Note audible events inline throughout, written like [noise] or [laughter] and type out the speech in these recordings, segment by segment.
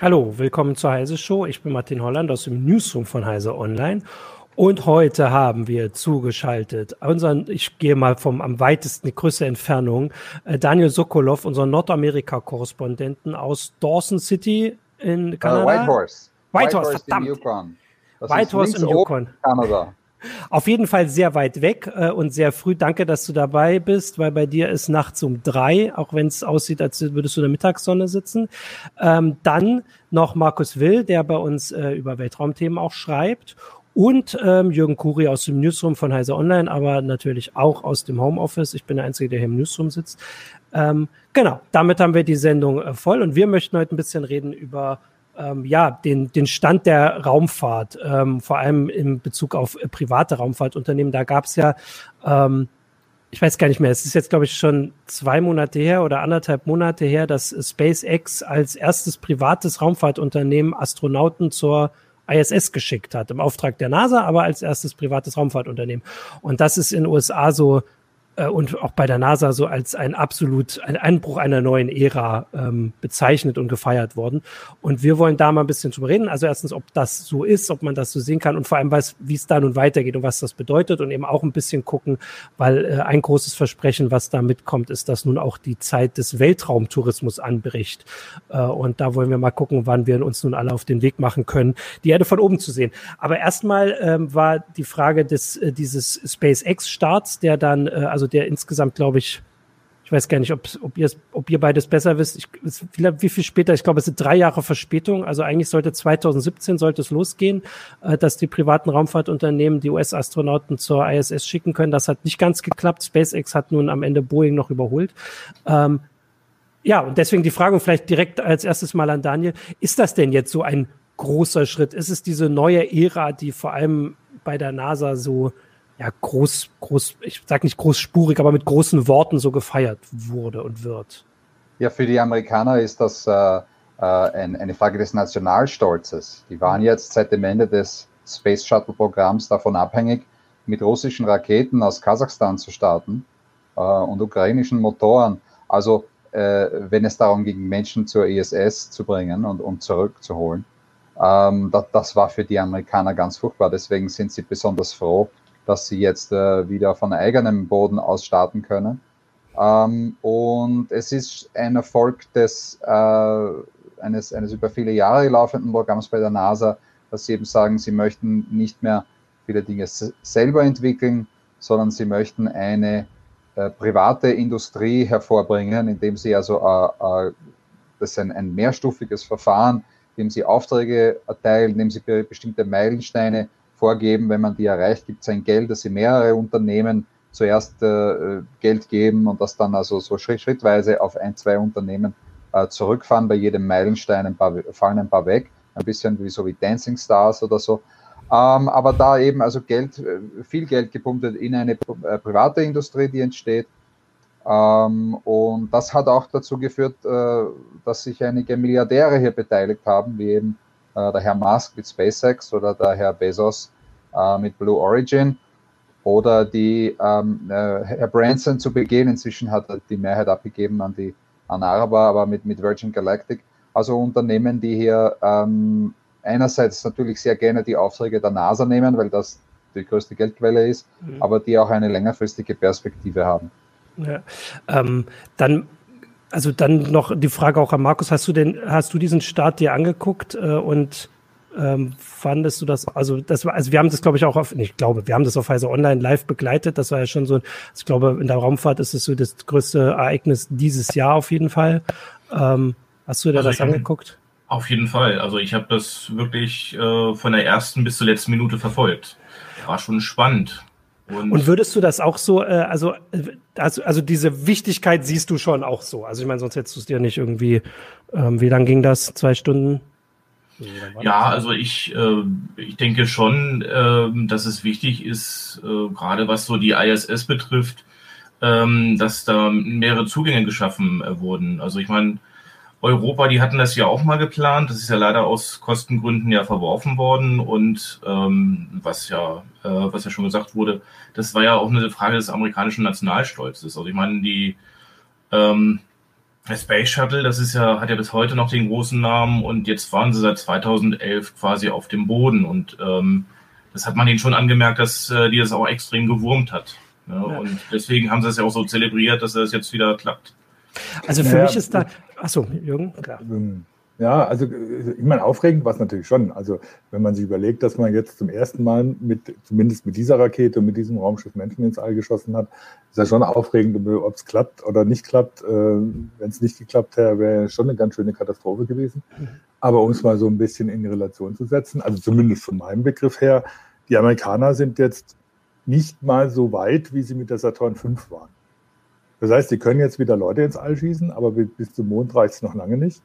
Hallo, willkommen zur Heise Show. Ich bin Martin Holland aus dem Newsroom von Heise Online. Und heute haben wir zugeschaltet unseren, ich gehe mal vom am weitesten, die größte Entfernung, äh, Daniel Sokolov, unseren Nordamerika-Korrespondenten aus Dawson City in Kanada. Uh, Whitehorse. Whitehorse, verdammt. In Yukon. Das Whitehorse in Yukon. Kanada. Auf jeden Fall sehr weit weg äh, und sehr früh. Danke, dass du dabei bist, weil bei dir ist nachts um drei, auch wenn es aussieht, als würdest du in der Mittagssonne sitzen. Ähm, dann noch Markus Will, der bei uns äh, über Weltraumthemen auch schreibt. Und ähm, Jürgen Kuri aus dem Newsroom von Heise Online, aber natürlich auch aus dem Homeoffice. Ich bin der Einzige, der hier im Newsroom sitzt. Ähm, genau, damit haben wir die Sendung äh, voll und wir möchten heute ein bisschen reden über ähm, ja, den, den Stand der Raumfahrt, ähm, vor allem in Bezug auf äh, private Raumfahrtunternehmen. Da gab es ja, ähm, ich weiß gar nicht mehr, es ist jetzt, glaube ich, schon zwei Monate her oder anderthalb Monate her, dass SpaceX als erstes privates Raumfahrtunternehmen Astronauten zur ISS geschickt hat, im Auftrag der NASA, aber als erstes privates Raumfahrtunternehmen. Und das ist in den USA so und auch bei der NASA so als ein absolut ein Einbruch einer neuen Ära ähm, bezeichnet und gefeiert worden. Und wir wollen da mal ein bisschen drüber reden. Also erstens, ob das so ist, ob man das so sehen kann und vor allem, was, wie es da nun weitergeht und was das bedeutet und eben auch ein bisschen gucken, weil äh, ein großes Versprechen, was da mitkommt, ist, dass nun auch die Zeit des Weltraumtourismus anbricht. Äh, und da wollen wir mal gucken, wann wir uns nun alle auf den Weg machen können, die Erde von oben zu sehen. Aber erstmal ähm, war die Frage des äh, dieses SpaceX-Starts, der dann, äh, also der insgesamt, glaube ich, ich weiß gar nicht, ob, ob, ihr, ob ihr beides besser wisst. Ich, wie viel später? Ich glaube, es sind drei Jahre Verspätung. Also eigentlich sollte 2017 sollte es losgehen, äh, dass die privaten Raumfahrtunternehmen die US-Astronauten zur ISS schicken können. Das hat nicht ganz geklappt. SpaceX hat nun am Ende Boeing noch überholt. Ähm, ja, und deswegen die Frage vielleicht direkt als erstes mal an Daniel. Ist das denn jetzt so ein großer Schritt? Ist es diese neue Ära, die vor allem bei der NASA so ja, groß, groß, ich sag nicht großspurig, aber mit großen Worten so gefeiert wurde und wird. Ja, für die Amerikaner ist das äh, äh, ein, eine Frage des Nationalstolzes. Die waren jetzt seit dem Ende des Space Shuttle Programms davon abhängig, mit russischen Raketen aus Kasachstan zu starten äh, und ukrainischen Motoren. Also äh, wenn es darum ging, Menschen zur ISS zu bringen und, und zurückzuholen. Ähm, das, das war für die Amerikaner ganz furchtbar. Deswegen sind sie besonders froh, dass sie jetzt äh, wieder von eigenem Boden aus starten können. Ähm, und es ist ein Erfolg des, äh, eines, eines über viele Jahre laufenden Programms bei der NASA, dass sie eben sagen, sie möchten nicht mehr viele Dinge selber entwickeln, sondern sie möchten eine äh, private Industrie hervorbringen, indem sie also äh, äh, das ist ein, ein mehrstufiges Verfahren, indem sie Aufträge erteilen, indem sie bestimmte Meilensteine vorgeben, wenn man die erreicht, gibt es ein Geld, dass sie mehrere Unternehmen zuerst äh, Geld geben und das dann also so schritt, schrittweise auf ein, zwei Unternehmen äh, zurückfahren. Bei jedem Meilenstein ein paar, fallen ein paar weg, ein bisschen wie so wie Dancing Stars oder so. Ähm, aber da eben also Geld, äh, viel Geld gepumpt in eine äh, private Industrie, die entsteht. Ähm, und das hat auch dazu geführt, äh, dass sich einige Milliardäre hier beteiligt haben, wie eben der Herr Musk mit SpaceX oder der Herr Bezos äh, mit Blue Origin oder die ähm, äh, Herr Branson zu begehen. Inzwischen hat er die Mehrheit abgegeben an die an Araber, aber mit, mit Virgin Galactic. Also Unternehmen, die hier ähm, einerseits natürlich sehr gerne die Aufträge der NASA nehmen, weil das die größte Geldquelle ist, mhm. aber die auch eine längerfristige Perspektive haben. Ja. Ähm, dann also dann noch die Frage auch an Markus, hast du denn, hast du diesen Start dir angeguckt äh, und ähm, fandest du das, also das war, also wir haben das glaube ich auch auf, ich glaube, wir haben das auf Heise Online live begleitet, das war ja schon so, ich glaube in der Raumfahrt ist es so das größte Ereignis dieses Jahr auf jeden Fall. Ähm, hast du dir also das angeguckt? Auf jeden Fall, also ich habe das wirklich äh, von der ersten bis zur letzten Minute verfolgt. War schon spannend. Und, und, würdest du das auch so, äh, also, also, also diese Wichtigkeit siehst du schon auch so. Also ich meine, sonst hättest du es dir nicht irgendwie, ähm, wie lang ging das? Zwei Stunden? Ja, also ich, äh, ich denke schon, äh, dass es wichtig ist, äh, gerade was so die ISS betrifft, ähm, dass da mehrere Zugänge geschaffen äh, wurden. Also ich meine, Europa, die hatten das ja auch mal geplant. Das ist ja leider aus Kostengründen ja verworfen worden. Und ähm, was ja, äh, was ja schon gesagt wurde, das war ja auch eine Frage des amerikanischen Nationalstolzes. Also ich meine, die ähm, Der Space Shuttle, das ist ja, hat ja bis heute noch den großen Namen und jetzt waren sie seit 2011 quasi auf dem Boden und ähm, das hat man ihnen schon angemerkt, dass äh, die das auch extrem gewurmt hat. Ne? Ja. Und deswegen haben sie es ja auch so zelebriert, dass das jetzt wieder klappt. Also für naja, mich ist da, achso, Jürgen, klar. Ähm, ja, also ich meine, aufregend war es natürlich schon. Also wenn man sich überlegt, dass man jetzt zum ersten Mal mit, zumindest mit dieser Rakete und mit diesem Raumschiff Menschen ins All geschossen hat, ist ja schon aufregend, ob es klappt oder nicht klappt. Äh, wenn es nicht geklappt hätte, wäre schon eine ganz schöne Katastrophe gewesen. Aber um es mal so ein bisschen in Relation zu setzen, also zumindest von meinem Begriff her, die Amerikaner sind jetzt nicht mal so weit, wie sie mit der Saturn V waren. Das heißt, sie können jetzt wieder Leute ins All schießen, aber bis zum Mond reicht es noch lange nicht.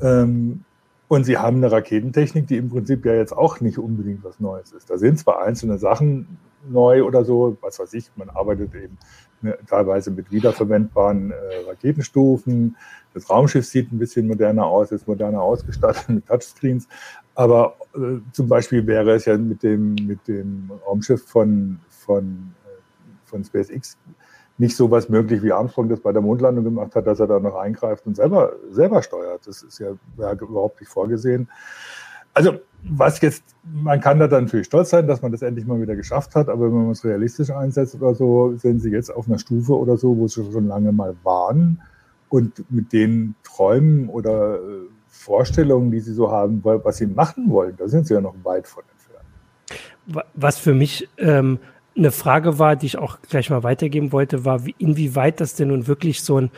Ähm, und sie haben eine Raketentechnik, die im Prinzip ja jetzt auch nicht unbedingt was Neues ist. Da sind zwar einzelne Sachen neu oder so, was weiß ich, man arbeitet eben ne, teilweise mit wiederverwendbaren äh, Raketenstufen. Das Raumschiff sieht ein bisschen moderner aus, ist moderner ausgestattet [laughs] mit Touchscreens. Aber äh, zum Beispiel wäre es ja mit dem, mit dem Raumschiff von, von, äh, von SpaceX nicht so was möglich, wie Armstrong das bei der Mondlandung gemacht hat, dass er da noch eingreift und selber, selber steuert. Das ist ja, ja überhaupt nicht vorgesehen. Also, was jetzt, man kann da dann natürlich stolz sein, dass man das endlich mal wieder geschafft hat, aber wenn man es realistisch einsetzt oder so, sind sie jetzt auf einer Stufe oder so, wo sie schon lange mal waren und mit den Träumen oder äh, Vorstellungen, die sie so haben, was sie machen wollen, da sind sie ja noch weit von entfernt. Was für mich ähm, eine Frage war, die ich auch gleich mal weitergeben wollte, war, wie, inwieweit das denn nun wirklich so ein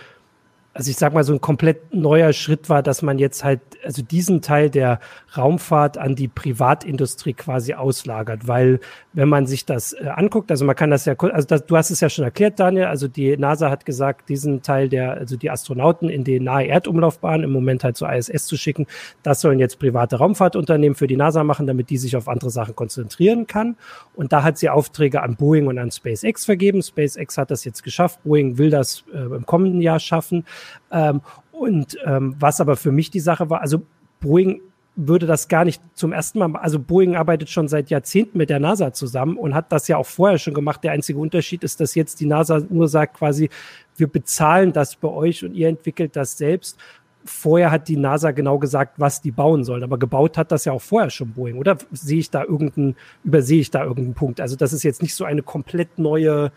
also ich sag mal, so ein komplett neuer Schritt war, dass man jetzt halt, also diesen Teil der Raumfahrt an die Privatindustrie quasi auslagert, weil wenn man sich das äh, anguckt, also man kann das ja, also das, du hast es ja schon erklärt, Daniel, also die NASA hat gesagt, diesen Teil der, also die Astronauten in die nahe Erdumlaufbahn im Moment halt zur ISS zu schicken, das sollen jetzt private Raumfahrtunternehmen für die NASA machen, damit die sich auf andere Sachen konzentrieren kann. Und da hat sie Aufträge an Boeing und an SpaceX vergeben. SpaceX hat das jetzt geschafft, Boeing will das äh, im kommenden Jahr schaffen. Ähm, und ähm, was aber für mich die Sache war, also Boeing würde das gar nicht zum ersten Mal, also Boeing arbeitet schon seit Jahrzehnten mit der NASA zusammen und hat das ja auch vorher schon gemacht. Der einzige Unterschied ist, dass jetzt die NASA nur sagt quasi, wir bezahlen das bei euch und ihr entwickelt das selbst. Vorher hat die NASA genau gesagt, was die bauen sollen, aber gebaut hat das ja auch vorher schon Boeing. Oder sehe ich da irgendeinen, übersehe ich da irgendeinen Punkt? Also das ist jetzt nicht so eine komplett neue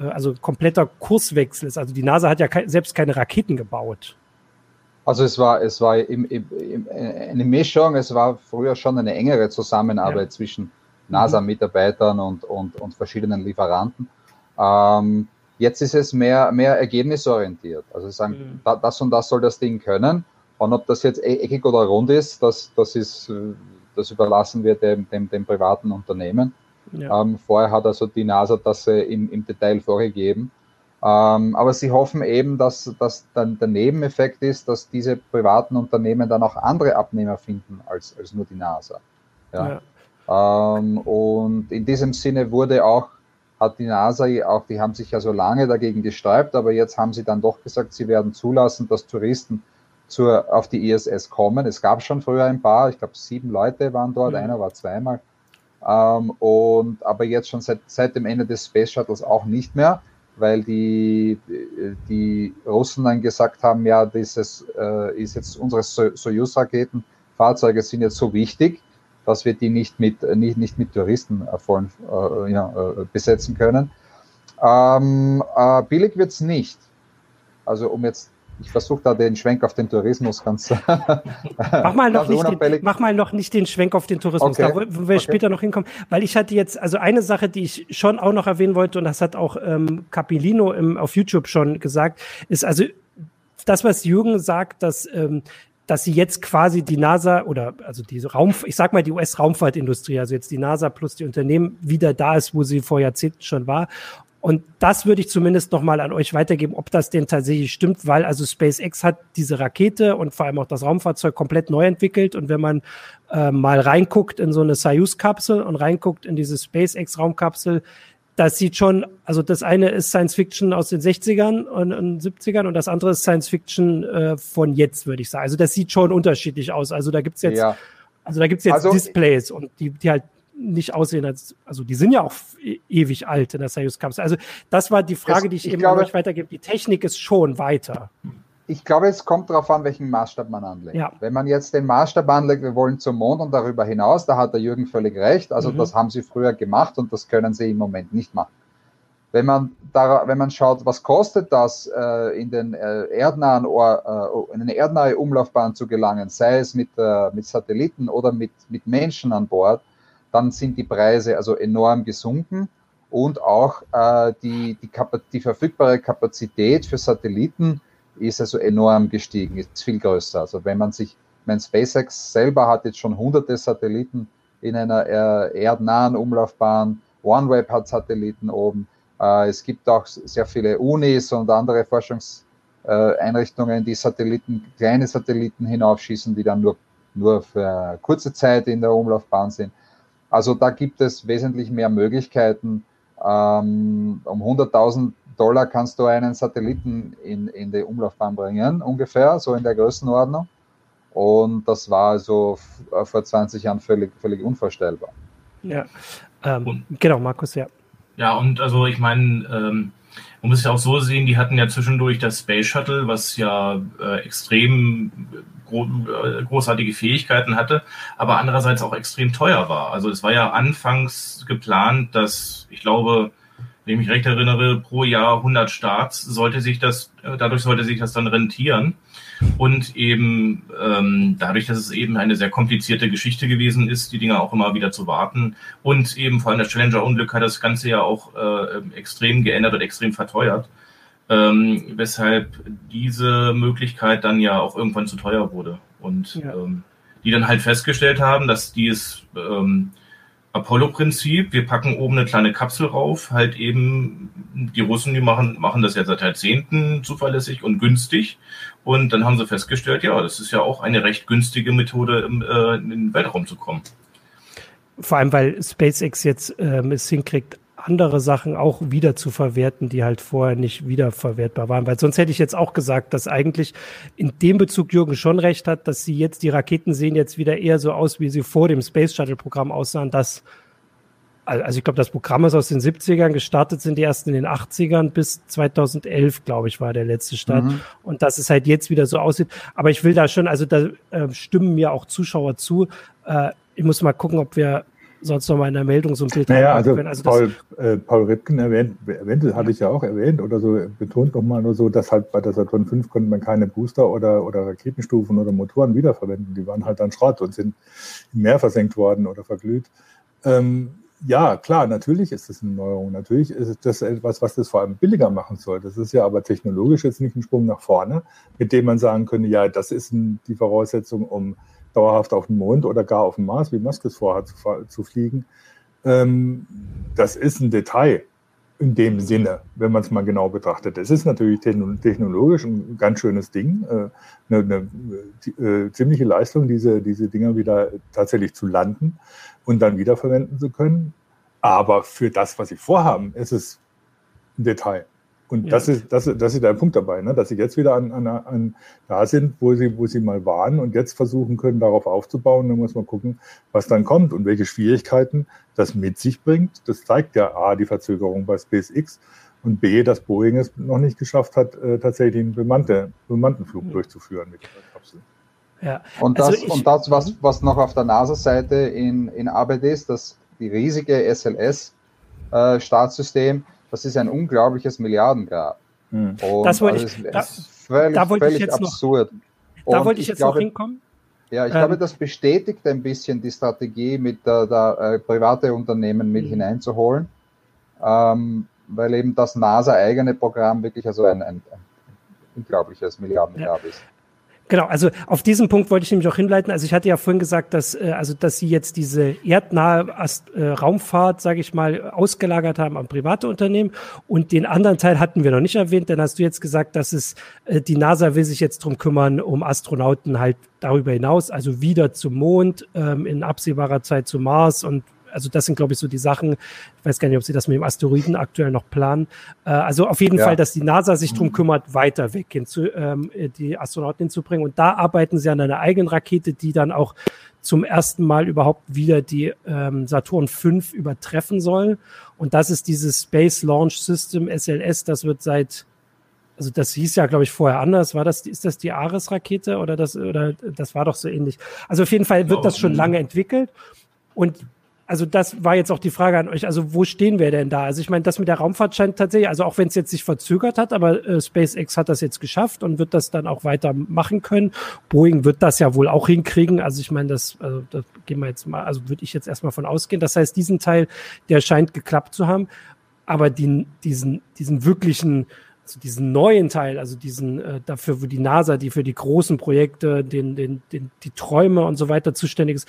also kompletter Kurswechsel ist. Also die NASA hat ja ke selbst keine Raketen gebaut. Also es war, es war im, im, im, eine Mischung, es war früher schon eine engere Zusammenarbeit ja. zwischen NASA-Mitarbeitern und, und, und verschiedenen Lieferanten. Ähm, jetzt ist es mehr, mehr ergebnisorientiert. Also sie sagen, mhm. da, das und das soll das Ding können. Und ob das jetzt e-, eckig oder rund ist, das, das ist, äh, das überlassen wir dem, dem, dem privaten Unternehmen. Ja. Ähm, vorher hat also die NASA das äh, im, im Detail vorgegeben. Ähm, aber sie hoffen eben, dass, dass dann der Nebeneffekt ist, dass diese privaten Unternehmen dann auch andere Abnehmer finden als, als nur die NASA. Ja. ja. Ähm, und in diesem Sinne wurde auch, hat die NASA auch, die haben sich ja so lange dagegen gesträubt, aber jetzt haben sie dann doch gesagt, sie werden zulassen, dass Touristen zur, auf die ISS kommen. Es gab schon früher ein paar, ich glaube sieben Leute waren dort, mhm. einer war zweimal. Ähm, und aber jetzt schon seit, seit dem Ende des Space Shuttles auch nicht mehr, weil die, die Russen dann gesagt haben, ja, dieses äh, ist jetzt unsere Soyuz-Raketen, Fahrzeuge sind jetzt so wichtig, dass wir die nicht mit, nicht, nicht mit Touristen äh, vollen, äh, ja, äh, besetzen können. Ähm, äh, billig wird's nicht. Also um jetzt ich versuche da den Schwenk auf den Tourismus ganz. [laughs] mach, mal noch nicht den, mach mal noch nicht den Schwenk auf den Tourismus, okay. da wo wir okay. später noch hinkommen. Weil ich hatte jetzt, also eine Sache, die ich schon auch noch erwähnen wollte, und das hat auch ähm, Capilino im, auf YouTube schon gesagt, ist also das, was Jürgen sagt, dass ähm, dass sie jetzt quasi die NASA oder also diese Raum, ich sag mal die US-Raumfahrtindustrie, also jetzt die NASA plus die Unternehmen wieder da ist, wo sie vor Jahrzehnten schon war und das würde ich zumindest nochmal an euch weitergeben, ob das denn tatsächlich stimmt, weil also SpaceX hat diese Rakete und vor allem auch das Raumfahrzeug komplett neu entwickelt. Und wenn man äh, mal reinguckt in so eine Soyuz-Kapsel und reinguckt in diese SpaceX-Raumkapsel, das sieht schon, also das eine ist Science Fiction aus den 60ern und, und 70ern und das andere ist Science Fiction äh, von jetzt, würde ich sagen. Also das sieht schon unterschiedlich aus. Also da gibt's jetzt, ja. also da gibt's jetzt also, Displays und die, die halt nicht aussehen als, also die sind ja auch e ewig alt in der Soyuz Kapsel. Also das war die Frage, es, die ich, ich eben glaube, an euch weitergebe. Die Technik ist schon weiter. ich glaube, es kommt darauf an, welchen Maßstab man anlegt. Ja. Wenn man jetzt den Maßstab anlegt, wir wollen zum Mond und darüber hinaus, da hat der Jürgen völlig recht. Also mhm. das haben sie früher gemacht und das können sie im Moment nicht machen. Wenn man, da, wenn man schaut, was kostet das, äh, in, den, äh, erdnahen, äh, in eine erdnahe Umlaufbahn zu gelangen, sei es mit, äh, mit Satelliten oder mit, mit Menschen an Bord, dann sind die Preise also enorm gesunken und auch äh, die, die, die verfügbare Kapazität für Satelliten ist also enorm gestiegen, ist viel größer. Also wenn man sich, mein SpaceX selber hat jetzt schon hunderte Satelliten in einer äh, erdnahen Umlaufbahn, OneWeb hat Satelliten oben. Äh, es gibt auch sehr viele Unis und andere Forschungseinrichtungen, die Satelliten, kleine Satelliten hinaufschießen, die dann nur, nur für kurze Zeit in der Umlaufbahn sind. Also da gibt es wesentlich mehr Möglichkeiten. Ähm, um 100.000 Dollar kannst du einen Satelliten in, in die Umlaufbahn bringen, ungefähr, so in der Größenordnung. Und das war also äh, vor 20 Jahren völlig, völlig unvorstellbar. Ja, ähm, genau, Markus, ja. Ja, und also ich meine, ähm, man muss ja auch so sehen, die hatten ja zwischendurch das Space Shuttle, was ja äh, extrem gro äh, großartige Fähigkeiten hatte, aber andererseits auch extrem teuer war. Also es war ja anfangs geplant, dass ich glaube, wenn ich mich recht erinnere, pro Jahr 100 Starts, sollte sich das, äh, dadurch sollte sich das dann rentieren. Und eben ähm, dadurch, dass es eben eine sehr komplizierte Geschichte gewesen ist, die Dinge auch immer wieder zu warten. Und eben vor allem das Challenger-Unglück hat das Ganze ja auch äh, extrem geändert und extrem verteuert. Ähm, weshalb diese Möglichkeit dann ja auch irgendwann zu teuer wurde. Und ja. ähm, die dann halt festgestellt haben, dass die es ähm, Apollo-Prinzip. Wir packen oben eine kleine Kapsel rauf. Halt eben, die Russen, die machen, machen das ja seit Jahrzehnten zuverlässig und günstig. Und dann haben sie festgestellt, ja, das ist ja auch eine recht günstige Methode, im, äh, in den Weltraum zu kommen. Vor allem, weil SpaceX jetzt ähm, es hinkriegt, andere Sachen auch wieder zu verwerten, die halt vorher nicht wiederverwertbar waren. Weil sonst hätte ich jetzt auch gesagt, dass eigentlich in dem Bezug Jürgen schon recht hat, dass sie jetzt, die Raketen sehen jetzt wieder eher so aus, wie sie vor dem Space Shuttle Programm aussahen, dass also ich glaube, das Programm ist aus den 70ern, gestartet sind die ersten in den 80ern bis 2011, glaube ich, war der letzte Start. Mhm. Und dass es halt jetzt wieder so aussieht. Aber ich will da schon, also da äh, stimmen mir auch Zuschauer zu. Äh, ich muss mal gucken, ob wir sonst noch mal in der Meldung so ein Bild naja, also, also Paul, äh, Paul Ripken erwähnt, erwähnt, hatte ich ja auch erwähnt oder so, betont nochmal nur so, dass halt bei der Saturn 5 konnte man keine Booster oder, oder Raketenstufen oder Motoren wiederverwenden. Die waren halt dann Schrott und sind im Meer versenkt worden oder verglüht. Ähm, ja, klar, natürlich ist das eine Neuerung. Natürlich ist das etwas, was das vor allem billiger machen soll. Das ist ja aber technologisch jetzt nicht ein Sprung nach vorne, mit dem man sagen könnte, ja, das ist die Voraussetzung, um dauerhaft auf dem Mond oder gar auf dem Mars, wie Musk es vorhat, zu, zu fliegen. Ähm, das ist ein Detail in dem Sinne, wenn man es mal genau betrachtet. Es ist natürlich technologisch ein ganz schönes Ding, äh, eine, eine äh, ziemliche Leistung, diese, diese Dinger wieder tatsächlich zu landen und dann wiederverwenden zu können. Aber für das, was sie vorhaben, ist es ein Detail. Und ja. das, ist, das, das ist der Punkt dabei, ne? dass sie jetzt wieder an, an, an da sind, wo sie, wo sie mal waren und jetzt versuchen können, darauf aufzubauen. Dann muss man gucken, was dann kommt und welche Schwierigkeiten das mit sich bringt. Das zeigt ja A, die Verzögerung bei SpaceX und B, dass Boeing es noch nicht geschafft hat, äh, tatsächlich einen bemannte, bemannten Flug mhm. durchzuführen mit dieser Kapsel. Ja. Und das, also ich, und das was, was noch auf der NASA-Seite in, in Arbeit ist, dass die riesige SLS-Startsystem, äh, das ist ein unglaubliches Milliardengrab. Hm. Das wollte also ich, da, völlig, da wollte ich jetzt absurd. Noch, da wollte ich jetzt glaube, noch hinkommen. Ja, ich ähm, glaube, das bestätigt ein bisschen die Strategie, mit der, der äh, private Unternehmen mit mhm. hineinzuholen, ähm, weil eben das NASA-eigene Programm wirklich also ein, ein, ein unglaubliches Milliardengrab ja. ist. Genau, also auf diesen Punkt wollte ich nämlich auch hinleiten. Also ich hatte ja vorhin gesagt, dass äh, also dass sie jetzt diese erdnahe Ast äh, Raumfahrt, sage ich mal, ausgelagert haben an private Unternehmen und den anderen Teil hatten wir noch nicht erwähnt. Dann hast du jetzt gesagt, dass es äh, die NASA will sich jetzt drum kümmern, um Astronauten halt darüber hinaus, also wieder zum Mond, ähm, in absehbarer Zeit zum Mars und also das sind, glaube ich, so die Sachen. Ich weiß gar nicht, ob sie das mit dem Asteroiden aktuell noch planen. Äh, also auf jeden ja. Fall, dass die NASA sich drum mhm. kümmert, weiter weg hinzu, ähm, die Astronauten hinzubringen. Und da arbeiten sie an einer eigenen Rakete, die dann auch zum ersten Mal überhaupt wieder die ähm, Saturn V übertreffen soll. Und das ist dieses Space Launch System SLS. Das wird seit also das hieß ja, glaube ich, vorher anders. War das, ist das die Ares-Rakete oder das, oder das war doch so ähnlich. Also auf jeden Fall wird das schon lange entwickelt. Und also das war jetzt auch die Frage an euch. Also wo stehen wir denn da? Also ich meine, das mit der Raumfahrt scheint tatsächlich, also auch wenn es jetzt sich verzögert hat, aber äh, SpaceX hat das jetzt geschafft und wird das dann auch weiter machen können. Boeing wird das ja wohl auch hinkriegen. Also ich meine, das, also das gehen wir jetzt mal, also würde ich jetzt erstmal von ausgehen. Das heißt, diesen Teil, der scheint geklappt zu haben. Aber die, diesen, diesen wirklichen, also diesen neuen Teil, also diesen äh, dafür, wo die NASA, die für die großen Projekte, den, den, den, die Träume und so weiter zuständig ist,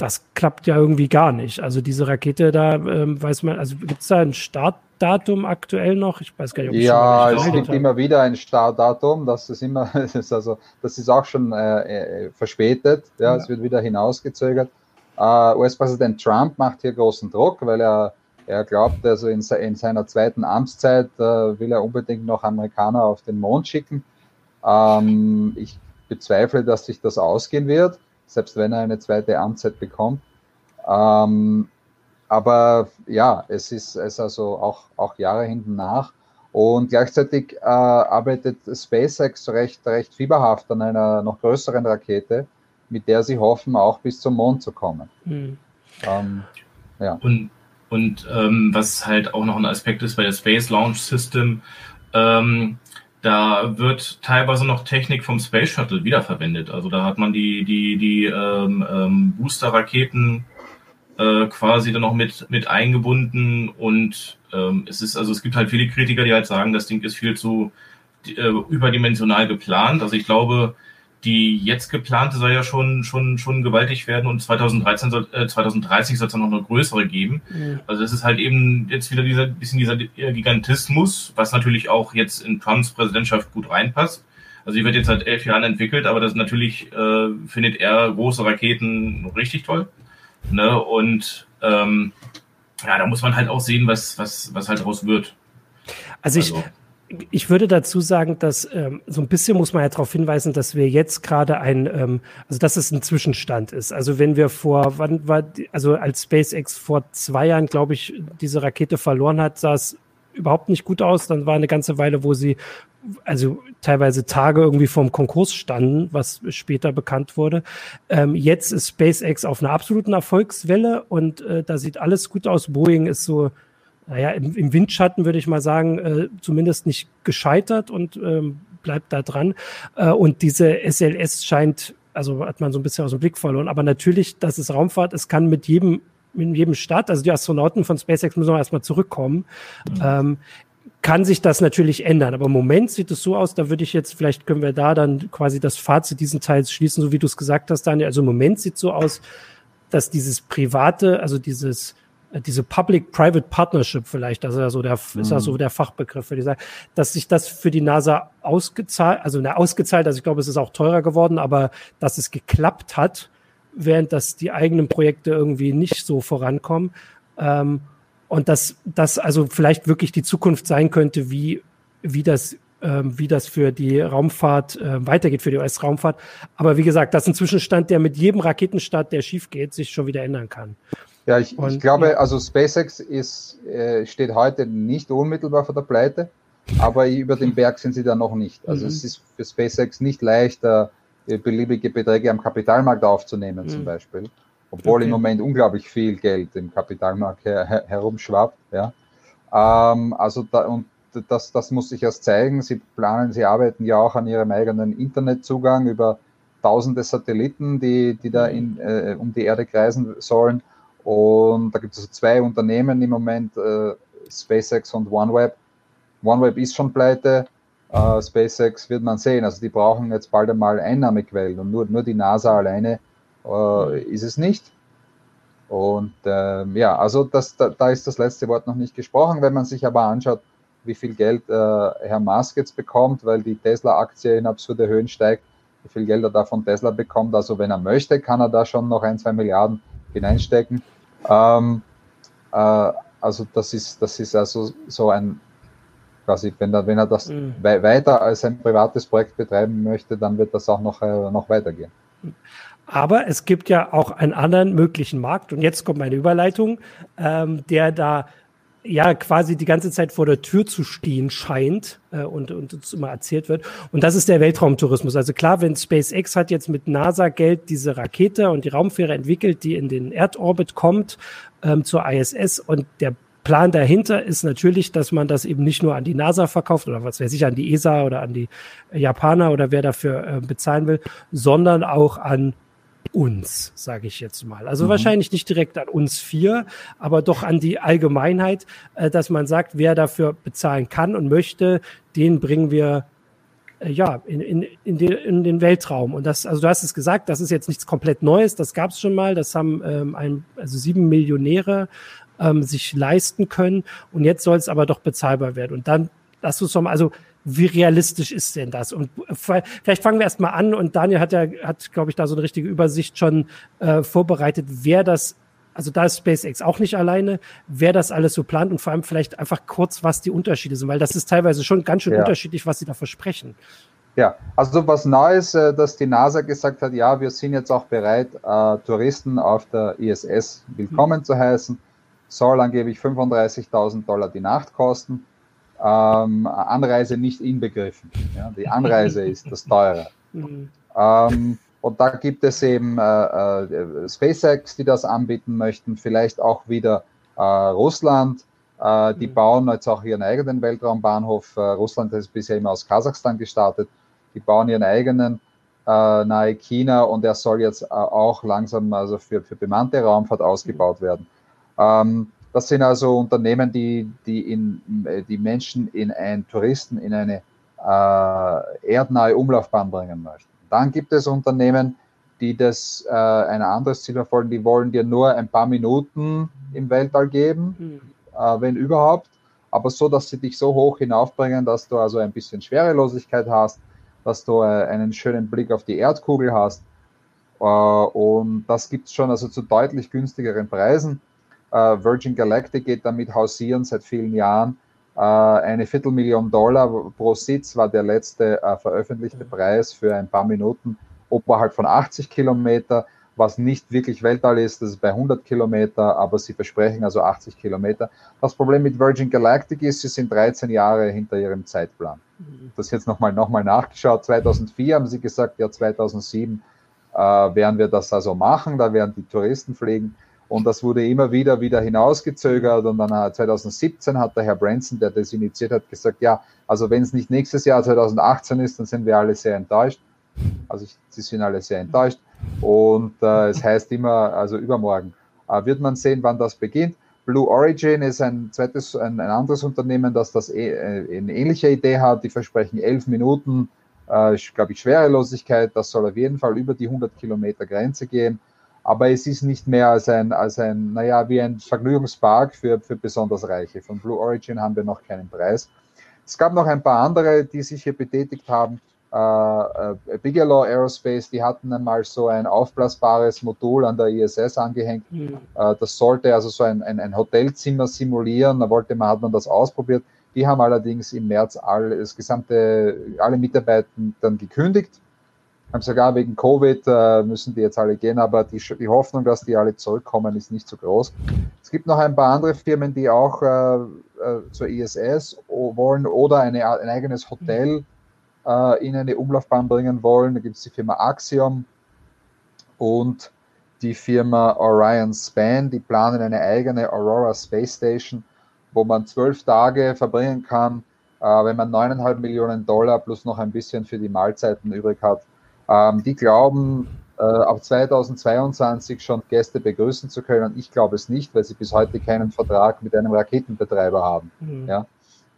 das klappt ja irgendwie gar nicht. Also diese Rakete da, ähm, weiß man, also gibt es da ein Startdatum aktuell noch? Ich weiß gar nicht, ob Ja, es gibt immer wieder ein Startdatum. Das ist immer, [laughs] das ist also, das ist auch schon äh, äh, verspätet. Ja, ja, es wird wieder hinausgezögert. Uh, US-Präsident Trump macht hier großen Druck, weil er, er glaubt, also in, in seiner zweiten Amtszeit uh, will er unbedingt noch Amerikaner auf den Mond schicken. Ähm, ich bezweifle, dass sich das ausgehen wird selbst wenn er eine zweite Amtszeit bekommt. Ähm, aber ja, es ist, es ist also auch, auch Jahre hinten nach. Und gleichzeitig äh, arbeitet SpaceX recht, recht fieberhaft an einer noch größeren Rakete, mit der sie hoffen, auch bis zum Mond zu kommen. Mhm. Ähm, ja. Und, und ähm, was halt auch noch ein Aspekt ist bei der Space Launch System, ähm, da wird teilweise noch Technik vom Space Shuttle wiederverwendet. Also da hat man die, die, die ähm, ähm, Booster-Raketen äh, quasi dann noch mit, mit eingebunden und ähm, es ist, also es gibt halt viele Kritiker, die halt sagen, das Ding ist viel zu äh, überdimensional geplant. Also ich glaube, die jetzt geplante soll ja schon, schon, schon gewaltig werden und 2013 soll, äh, 2030 soll es dann noch eine größere geben. Mhm. Also es ist halt eben jetzt wieder dieser bisschen dieser Gigantismus, was natürlich auch jetzt in Trumps Präsidentschaft gut reinpasst. Also die wird jetzt seit elf Jahren entwickelt, aber das natürlich äh, findet er große Raketen richtig toll. Ne? Und ähm, ja, da muss man halt auch sehen, was, was, was halt daraus wird. Also ich, also ich würde dazu sagen, dass ähm, so ein bisschen muss man ja darauf hinweisen, dass wir jetzt gerade ein, ähm, also dass es ein Zwischenstand ist. Also wenn wir vor, wann war, also als SpaceX vor zwei Jahren, glaube ich, diese Rakete verloren hat, sah es überhaupt nicht gut aus. Dann war eine ganze Weile, wo sie also teilweise Tage irgendwie vorm Konkurs standen, was später bekannt wurde. Ähm, jetzt ist SpaceX auf einer absoluten Erfolgswelle und äh, da sieht alles gut aus. Boeing ist so naja, im, im Windschatten würde ich mal sagen, äh, zumindest nicht gescheitert und ähm, bleibt da dran. Äh, und diese SLS scheint, also hat man so ein bisschen aus dem Blick verloren. Aber natürlich, das ist Raumfahrt, es kann mit jedem mit jedem Start, also die Astronauten von SpaceX müssen auch erstmal zurückkommen, mhm. ähm, kann sich das natürlich ändern. Aber im Moment sieht es so aus, da würde ich jetzt, vielleicht können wir da dann quasi das Fazit diesen Teils schließen, so wie du es gesagt hast, Daniel. Also im Moment sieht es so aus, dass dieses private, also dieses diese Public-Private Partnership vielleicht, das ist ja so der, mhm. ist ja so der Fachbegriff, würde ich sagen, dass sich das für die NASA ausgezahlt, also na, ausgezahlt, also ich glaube, es ist auch teurer geworden, aber dass es geklappt hat, während das die eigenen Projekte irgendwie nicht so vorankommen. Ähm, und dass das also vielleicht wirklich die Zukunft sein könnte, wie, wie das ähm, wie das für die Raumfahrt äh, weitergeht, für die US-Raumfahrt. Aber wie gesagt, das ist ein Zwischenstand, der mit jedem Raketenstart, der schief geht, sich schon wieder ändern kann. Ja, ich, und, ich glaube, also SpaceX ist, äh, steht heute nicht unmittelbar vor der Pleite, aber über den Berg sind sie da noch nicht. Also mhm. es ist für SpaceX nicht leicht, äh, beliebige Beträge am Kapitalmarkt aufzunehmen, mhm. zum Beispiel. Obwohl okay. im Moment unglaublich viel Geld im Kapitalmarkt her, her, herumschwappt. Ja. Ähm, also da, und das, das muss sich erst zeigen. Sie planen, sie arbeiten ja auch an ihrem eigenen Internetzugang über tausende Satelliten, die, die da in, äh, um die Erde kreisen sollen. Und da gibt es also zwei Unternehmen im Moment, äh, SpaceX und OneWeb. OneWeb ist schon pleite, äh, SpaceX wird man sehen. Also die brauchen jetzt bald einmal Einnahmequellen und nur, nur die NASA alleine äh, ist es nicht. Und äh, ja, also das, da, da, ist das letzte Wort noch nicht gesprochen. Wenn man sich aber anschaut, wie viel Geld äh, Herr Musk jetzt bekommt, weil die Tesla-Aktie in absurde Höhen steigt, wie viel Geld er da von Tesla bekommt. Also wenn er möchte, kann er da schon noch ein, zwei Milliarden hineinstecken. Ähm, äh, also das ist, das ist also so ein, quasi, wenn er, wenn er das mhm. we weiter als ein privates Projekt betreiben möchte, dann wird das auch noch, äh, noch weitergehen. Aber es gibt ja auch einen anderen möglichen Markt, und jetzt kommt meine Überleitung, ähm, der da ja quasi die ganze Zeit vor der Tür zu stehen scheint äh, und, und uns immer erzählt wird. Und das ist der Weltraumtourismus. Also klar, wenn SpaceX hat jetzt mit NASA-Geld diese Rakete und die Raumfähre entwickelt, die in den Erdorbit kommt ähm, zur ISS und der Plan dahinter ist natürlich, dass man das eben nicht nur an die NASA verkauft oder was weiß ich, an die ESA oder an die Japaner oder wer dafür äh, bezahlen will, sondern auch an uns, sage ich jetzt mal. Also mhm. wahrscheinlich nicht direkt an uns vier, aber doch an die Allgemeinheit, äh, dass man sagt, wer dafür bezahlen kann und möchte, den bringen wir äh, ja in, in, in, den, in den Weltraum. Und das, also du hast es gesagt, das ist jetzt nichts komplett Neues, das gab es schon mal, das haben ähm, ein, also sieben Millionäre ähm, sich leisten können und jetzt soll es aber doch bezahlbar werden. Und dann, das ist doch mal, also wie realistisch ist denn das? Und vielleicht fangen wir erst mal an und Daniel hat ja, hat, glaube ich, da so eine richtige Übersicht schon äh, vorbereitet, wer das, also da ist SpaceX auch nicht alleine, wer das alles so plant und vor allem vielleicht einfach kurz, was die Unterschiede sind, weil das ist teilweise schon ganz schön ja. unterschiedlich, was sie da versprechen. Ja, also was Neues, äh, dass die NASA gesagt hat, ja, wir sind jetzt auch bereit, äh, Touristen auf der ISS willkommen hm. zu heißen. Soll angeblich 35.000 Dollar die Nacht kosten ähm, Anreise nicht inbegriffen. Ja? Die Anreise ist das teure. [laughs] Mhm. Ähm, und da gibt es eben äh, äh, SpaceX, die das anbieten möchten, vielleicht auch wieder äh, Russland. Äh, die mhm. bauen jetzt auch ihren eigenen Weltraumbahnhof. Äh, Russland ist bisher immer aus Kasachstan gestartet. Die bauen ihren eigenen äh, nahe China und er soll jetzt auch langsam also für, für bemannte Raumfahrt ausgebaut werden. Ähm, das sind also Unternehmen, die, die, in, die Menschen in ein Touristen in eine äh, erdnahe Umlaufbahn bringen möchten. Dann gibt es Unternehmen, die das äh, ein anderes Ziel verfolgen, die wollen dir nur ein paar Minuten im Weltall geben, mhm. äh, wenn überhaupt, aber so, dass sie dich so hoch hinaufbringen, dass du also ein bisschen Schwerelosigkeit hast, dass du äh, einen schönen Blick auf die Erdkugel hast. Äh, und das gibt es schon also zu deutlich günstigeren Preisen. Äh, Virgin Galactic geht damit hausieren seit vielen Jahren. Äh, eine Viertelmillion Dollar pro Sitz war der letzte äh, veröffentlichte Preis für ein paar Minuten oberhalb von 80 Kilometer, was nicht wirklich Weltall ist, das ist bei 100 Kilometer, aber sie versprechen also 80 Kilometer. Das Problem mit Virgin Galactic ist, sie sind 13 Jahre hinter ihrem Zeitplan. Mhm. Das jetzt nochmal noch mal nachgeschaut. 2004 haben sie gesagt, ja 2007 äh, werden wir das also machen, da werden die Touristen fliegen. Und das wurde immer wieder wieder hinausgezögert. Und dann 2017 hat der Herr Branson, der das initiiert hat, gesagt, ja, also wenn es nicht nächstes Jahr 2018 ist, dann sind wir alle sehr enttäuscht. Also sie sind alle sehr enttäuscht. Und äh, es heißt immer, also übermorgen äh, wird man sehen, wann das beginnt. Blue Origin ist ein zweites, ein, ein anderes Unternehmen, das das äh, eine ähnliche Idee hat. Die versprechen elf Minuten, äh, glaube ich, Schwerelosigkeit. Das soll auf jeden Fall über die 100 Kilometer Grenze gehen aber es ist nicht mehr als ein, als ein naja, wie ein Vergnügungspark für, für besonders Reiche. Von Blue Origin haben wir noch keinen Preis. Es gab noch ein paar andere, die sich hier betätigt haben. Uh, uh, Bigelow Aerospace, die hatten einmal so ein aufblasbares Modul an der ISS angehängt. Mhm. Uh, das sollte also so ein, ein, ein, Hotelzimmer simulieren. Da wollte man, hat man das ausprobiert. Die haben allerdings im März all, das gesamte, alle Mitarbeiter dann gekündigt haben sogar wegen Covid äh, müssen die jetzt alle gehen, aber die, die Hoffnung, dass die alle zurückkommen, ist nicht so groß. Es gibt noch ein paar andere Firmen, die auch äh, äh zur ISS wollen oder eine, ein eigenes Hotel äh, in eine Umlaufbahn bringen wollen. Da gibt es die Firma Axiom und die Firma Orion Span, die planen eine eigene Aurora Space Station, wo man zwölf Tage verbringen kann, äh, wenn man neuneinhalb Millionen Dollar plus noch ein bisschen für die Mahlzeiten übrig hat ähm, die glauben, äh, ab 2022 schon Gäste begrüßen zu können. Ich glaube es nicht, weil sie bis heute keinen Vertrag mit einem Raketenbetreiber haben. Mhm. Ja. Ähm,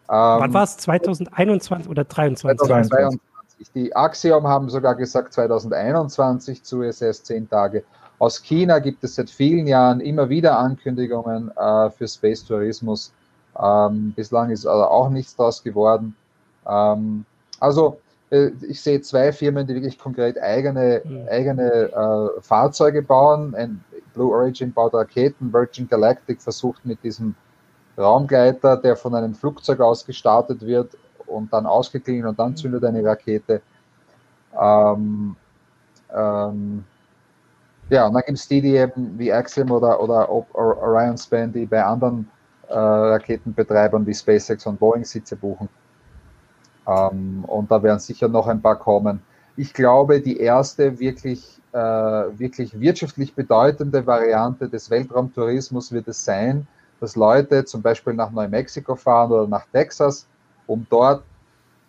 Wann war es? 2021 oder 2023? 2022. Die Axiom haben sogar gesagt 2021 zu ISS 10 Tage. Aus China gibt es seit vielen Jahren immer wieder Ankündigungen äh, für Space Tourismus. Ähm, bislang ist also auch nichts daraus geworden. Ähm, also ich sehe zwei Firmen, die wirklich konkret eigene, mhm. eigene äh, Fahrzeuge bauen. Ein Blue Origin baut Raketen, Virgin Galactic versucht mit diesem Raumgleiter, der von einem Flugzeug aus gestartet wird und dann ausgeklingelt und dann mhm. zündet eine Rakete. Ähm, ähm, ja, und dann gibt es die, die eben wie Axiom oder, oder Orion Span, die bei anderen äh, Raketenbetreibern wie SpaceX und Boeing Sitze buchen. Ähm, und da werden sicher noch ein paar kommen. Ich glaube, die erste wirklich, äh, wirklich wirtschaftlich bedeutende Variante des Weltraumtourismus wird es sein, dass Leute zum Beispiel nach Neumexiko fahren oder nach Texas, um dort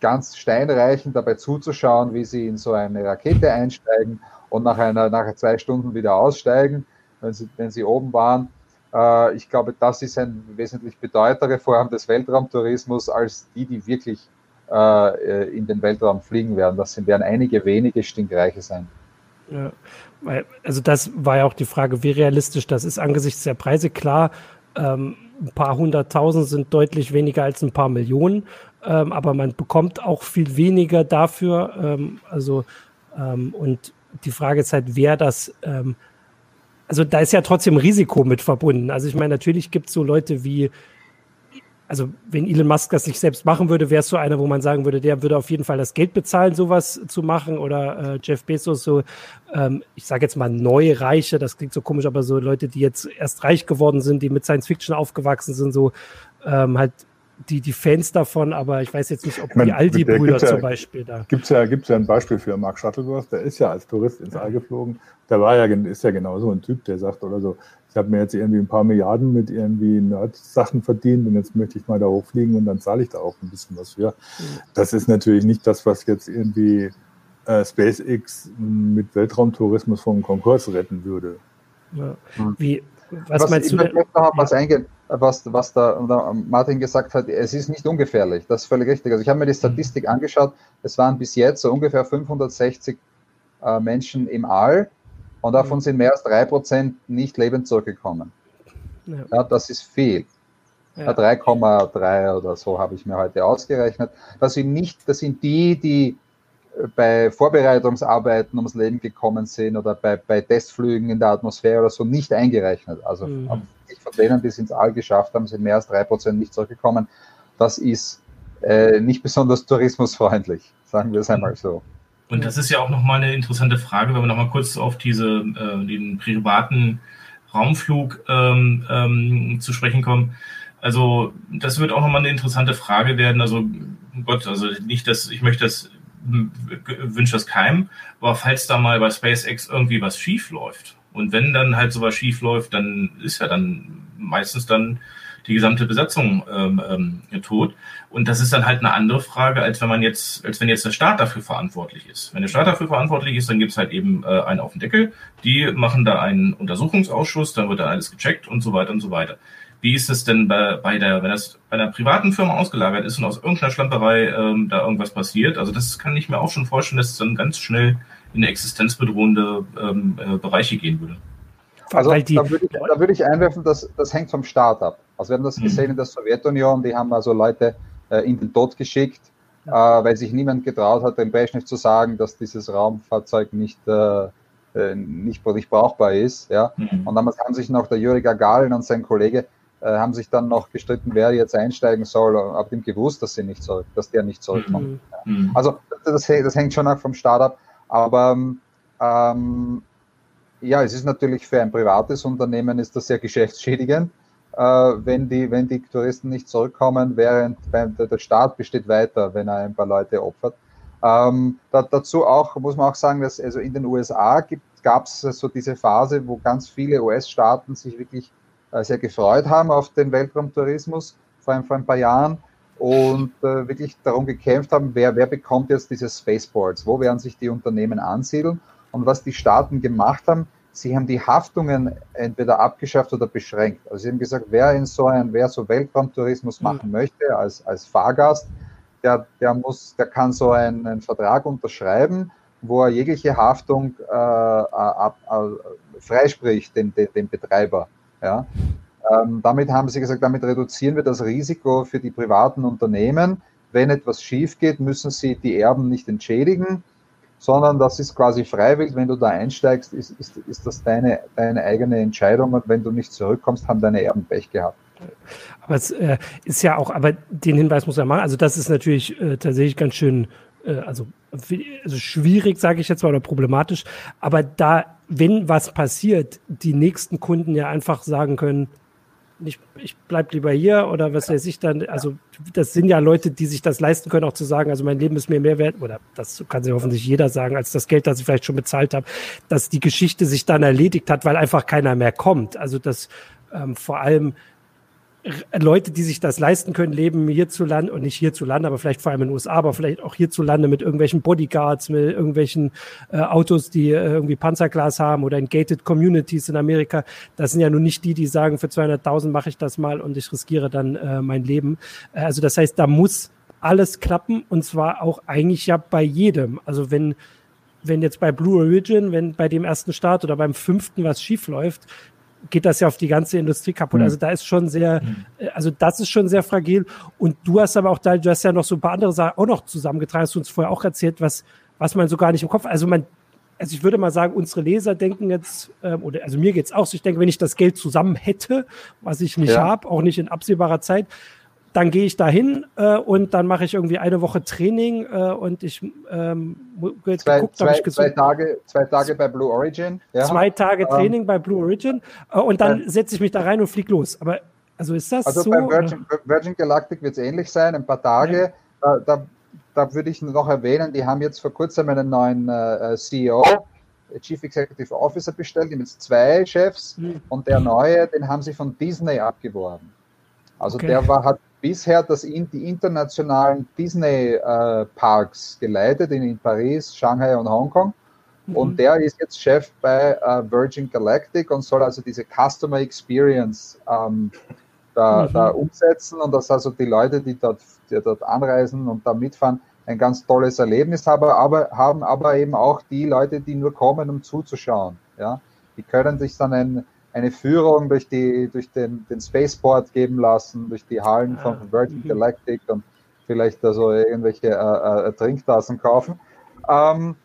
ganz steinreichend dabei zuzuschauen, wie sie in so eine Rakete einsteigen und nach einer, nach zwei Stunden wieder aussteigen, wenn sie, wenn sie oben waren. Äh, ich glaube, das ist eine wesentlich bedeutere Form des Weltraumtourismus als die, die wirklich äh, in den Weltraum fliegen werden. Das werden einige wenige Stinkreiche sein. Ja, weil, also das war ja auch die Frage, wie realistisch das ist angesichts der Preise. Klar, ähm, ein paar hunderttausend sind deutlich weniger als ein paar Millionen, ähm, aber man bekommt auch viel weniger dafür. Ähm, also ähm, und die Frage ist halt, wer das ähm, also da ist ja trotzdem Risiko mit verbunden. Also ich meine, natürlich gibt es so Leute wie also wenn Elon Musk das nicht selbst machen würde, wäre es so einer, wo man sagen würde, der würde auf jeden Fall das Geld bezahlen, sowas zu machen. Oder äh, Jeff Bezos, so, ähm, ich sage jetzt mal neue Reiche, das klingt so komisch, aber so Leute, die jetzt erst reich geworden sind, die mit Science Fiction aufgewachsen sind, so ähm, halt die, die Fans davon, aber ich weiß jetzt nicht, ob meine, die Aldi-Brüder ja, zum Beispiel da. Gibt es ja, gibt's ja ein Beispiel für Mark Shuttleworth, der ist ja als Tourist ins All geflogen. Der war ja, ist ja genau so ein Typ, der sagt oder so, ich habe mir jetzt irgendwie ein paar Milliarden mit irgendwie Nerd-Sachen verdient und jetzt möchte ich mal da hochfliegen und dann zahle ich da auch ein bisschen was für. Das ist natürlich nicht das, was jetzt irgendwie äh, SpaceX mit Weltraumtourismus vom Konkurs retten würde. Ja. Wie, was, was meinst du? Ich möchte noch was ja. eingehen, was, was da Martin gesagt hat. Es ist nicht ungefährlich, das ist völlig richtig. Also ich habe mir die Statistik angeschaut. Es waren bis jetzt so ungefähr 560 äh, Menschen im All und davon mhm. sind mehr als drei Prozent nicht lebend zurückgekommen. Ja. ja das ist viel. Ja. 3,3 oder so habe ich mir heute ausgerechnet. Das sind nicht, das sind die, die äh, bei Vorbereitungsarbeiten ums Leben gekommen sind oder bei, bei Testflügen in der Atmosphäre oder so nicht eingerechnet. Also mhm. Die es ins All geschafft haben, sind mehr als drei Prozent nicht zurückgekommen. Das ist äh, nicht besonders tourismusfreundlich, sagen wir es einmal so. Und das ist ja auch nochmal eine interessante Frage, wenn wir nochmal kurz auf diese, äh, den privaten Raumflug ähm, ähm, zu sprechen kommen. Also das wird auch nochmal eine interessante Frage werden. Also Gott, also nicht, dass ich möchte das wünsche das keinem, aber falls da mal bei SpaceX irgendwie was schief läuft und wenn dann halt sowas schief läuft, dann ist ja dann meistens dann die gesamte Besatzung ähm, ähm, tot. Und das ist dann halt eine andere Frage, als wenn man jetzt, als wenn jetzt der Staat dafür verantwortlich ist. Wenn der Staat dafür verantwortlich ist, dann gibt's halt eben äh, einen auf den Deckel. Die machen da einen Untersuchungsausschuss, dann wird da alles gecheckt und so weiter und so weiter. Wie ist es denn bei, bei der, wenn das bei einer privaten Firma ausgelagert ist und aus irgendeiner Schlamperei ähm, da irgendwas passiert? Also das kann ich mir auch schon vorstellen, dass es dann ganz schnell in existenzbedrohende ähm, äh, Bereiche gehen würde. Also da würde, ich, da würde ich einwerfen, dass das hängt vom Staat ab. Also wir haben das mhm. gesehen in der Sowjetunion, die haben also Leute äh, in den Tod geschickt, ja. äh, weil sich niemand getraut hat, dem Brezhnev zu sagen, dass dieses Raumfahrzeug nicht, äh, äh nicht, nicht brauchbar ist. Ja? Mhm. Und damals haben sich noch der Juri Gagarin und sein Kollege äh, haben sich dann noch gestritten, wer jetzt einsteigen soll, ab dem gewusst, dass sie nicht zurück, dass der nicht zurückkommt. Mhm. Ja. Mhm. Also das, das, hängt schon auch vom Staat ab. Aber ähm, ja, es ist natürlich für ein privates Unternehmen ist das sehr geschäftsschädigend, äh, wenn, die, wenn die Touristen nicht zurückkommen, während der Staat besteht weiter, wenn er ein paar Leute opfert. Ähm, da, dazu auch muss man auch sagen, dass also in den USA gab es so diese Phase, wo ganz viele US-Staaten sich wirklich äh, sehr gefreut haben auf den Weltraumtourismus vor vor ein paar Jahren und äh, wirklich darum gekämpft haben, wer, wer bekommt jetzt diese Spaceports, wo werden sich die Unternehmen ansiedeln. Und was die Staaten gemacht haben, sie haben die Haftungen entweder abgeschafft oder beschränkt. Also sie haben gesagt, wer in so ein, wer so Weltraumtourismus mhm. machen möchte als, als Fahrgast, der, der muss, der kann so einen, einen Vertrag unterschreiben, wo er jegliche Haftung äh, ab, äh, freispricht, dem, dem, dem Betreiber. Ja. Ähm, damit haben sie gesagt, damit reduzieren wir das Risiko für die privaten Unternehmen. Wenn etwas schief geht, müssen sie die Erben nicht entschädigen sondern das ist quasi freiwillig. Wenn du da einsteigst, ist, ist, ist das deine, deine eigene Entscheidung und wenn du nicht zurückkommst, haben deine Erben Pech gehabt. Aber es äh, ist ja auch, aber den Hinweis muss er machen. Also das ist natürlich äh, tatsächlich ganz schön, äh, also, also schwierig, sage ich jetzt mal, oder problematisch. Aber da, wenn was passiert, die nächsten Kunden ja einfach sagen können, ich, ich bleib lieber hier oder was weiß ich dann. Also das sind ja Leute, die sich das leisten können, auch zu sagen, also mein Leben ist mir mehr wert, oder das kann sich hoffentlich jeder sagen, als das Geld, das ich vielleicht schon bezahlt habe, dass die Geschichte sich dann erledigt hat, weil einfach keiner mehr kommt. Also dass ähm, vor allem Leute, die sich das leisten können, leben hierzulande und nicht hierzulande, aber vielleicht vor allem in den USA, aber vielleicht auch hierzulande mit irgendwelchen Bodyguards, mit irgendwelchen äh, Autos, die äh, irgendwie Panzerglas haben oder in gated Communities in Amerika. Das sind ja nun nicht die, die sagen, für 200.000 mache ich das mal und ich riskiere dann äh, mein Leben. Äh, also das heißt, da muss alles klappen und zwar auch eigentlich ja bei jedem. Also wenn wenn jetzt bei Blue Origin, wenn bei dem ersten Start oder beim fünften was schief läuft, geht das ja auf die ganze Industrie kaputt. Mhm. Also da ist schon sehr, mhm. also das ist schon sehr fragil. Und du hast aber auch da, du hast ja noch so ein paar andere Sachen auch noch zusammengetragen, hast du uns vorher auch erzählt, was, was man so gar nicht im Kopf, also man, also ich würde mal sagen, unsere Leser denken jetzt, ähm, oder also mir geht's auch so, ich denke, wenn ich das Geld zusammen hätte, was ich nicht ja. habe, auch nicht in absehbarer Zeit, dann gehe ich dahin äh, und dann mache ich irgendwie eine Woche Training äh, und ich ähm, zwei, geguckt, zwei, ich zwei Tage, zwei Tage bei Blue Origin. Ja. Zwei Tage ähm, Training ähm, bei Blue Origin äh, und dann setze ich mich da rein und fliege los. Aber also ist das also so? Also bei Virgin, Virgin Galactic wird es ähnlich sein, ein paar Tage. Ja. Da, da, würde ich noch erwähnen, die haben jetzt vor kurzem einen neuen äh, CEO, Chief Executive Officer bestellt, die haben jetzt zwei Chefs mhm. und der neue, den haben sie von Disney abgeworben. Also okay. der war, hat bisher das, die internationalen Disney-Parks äh, geleitet in, Paris, Shanghai und Hongkong. Mhm. Und der ist jetzt Chef bei äh, Virgin Galactic und soll also diese Customer Experience ähm, da, mhm. da, umsetzen und dass also die Leute, die dort, die dort anreisen und da mitfahren, ein ganz tolles Erlebnis haben, aber haben aber eben auch die Leute, die nur kommen, um zuzuschauen. Ja, die können sich dann ein eine Führung durch, die, durch den, den Spaceport geben lassen, durch die Hallen von ah, Virgin mhm. Galactic und vielleicht also irgendwelche äh, äh, Trinktassen kaufen. Ähm,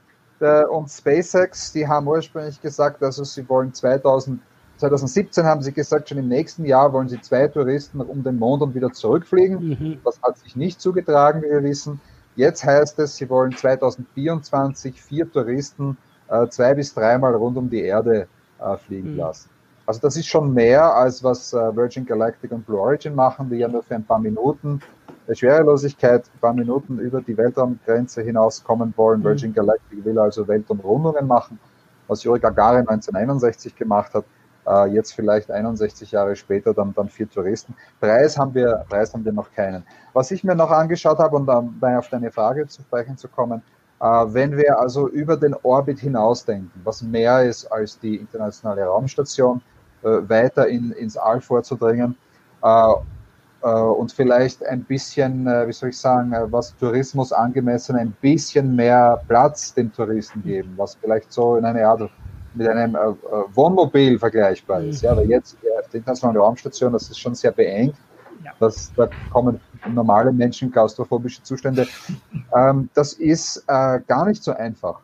der, und SpaceX, die haben ursprünglich gesagt, also sie wollen 2000, 2017 haben sie gesagt, schon im nächsten Jahr wollen sie zwei Touristen um den Mond und wieder zurückfliegen. Mhm. Das hat sich nicht zugetragen, wie wir wissen. Jetzt heißt es, sie wollen 2024 vier Touristen äh, zwei bis dreimal rund um die Erde äh, fliegen mhm. lassen. Also das ist schon mehr, als was äh, Virgin Galactic und Blue Origin machen, die ja nur für ein paar Minuten der Schwerelosigkeit, ein paar Minuten über die Weltraumgrenze hinauskommen wollen. Mhm. Virgin Galactic will also Weltumrundungen machen, was Yuri Gagarin 1961 gemacht hat. Äh, jetzt vielleicht 61 Jahre später dann, dann vier Touristen. Preis haben wir, Preis haben wir noch keinen. Was ich mir noch angeschaut habe, um dann auf deine Frage zu sprechen zu kommen, äh, wenn wir also über den Orbit hinausdenken, was mehr ist als die internationale Raumstation, äh, weiter in, ins All vorzudringen äh, äh, und vielleicht ein bisschen, wie soll ich sagen, was Tourismus angemessen, ein bisschen mehr Platz den Touristen geben, was vielleicht so in eine Art mit einem Wohnmobil vergleichbar ist. Ja, weil jetzt die internationale Raumstation, das ist schon sehr beengt. Das, da kommen normale Menschen klaustrophobische Zustände. Ähm, das ist äh, gar nicht so einfach.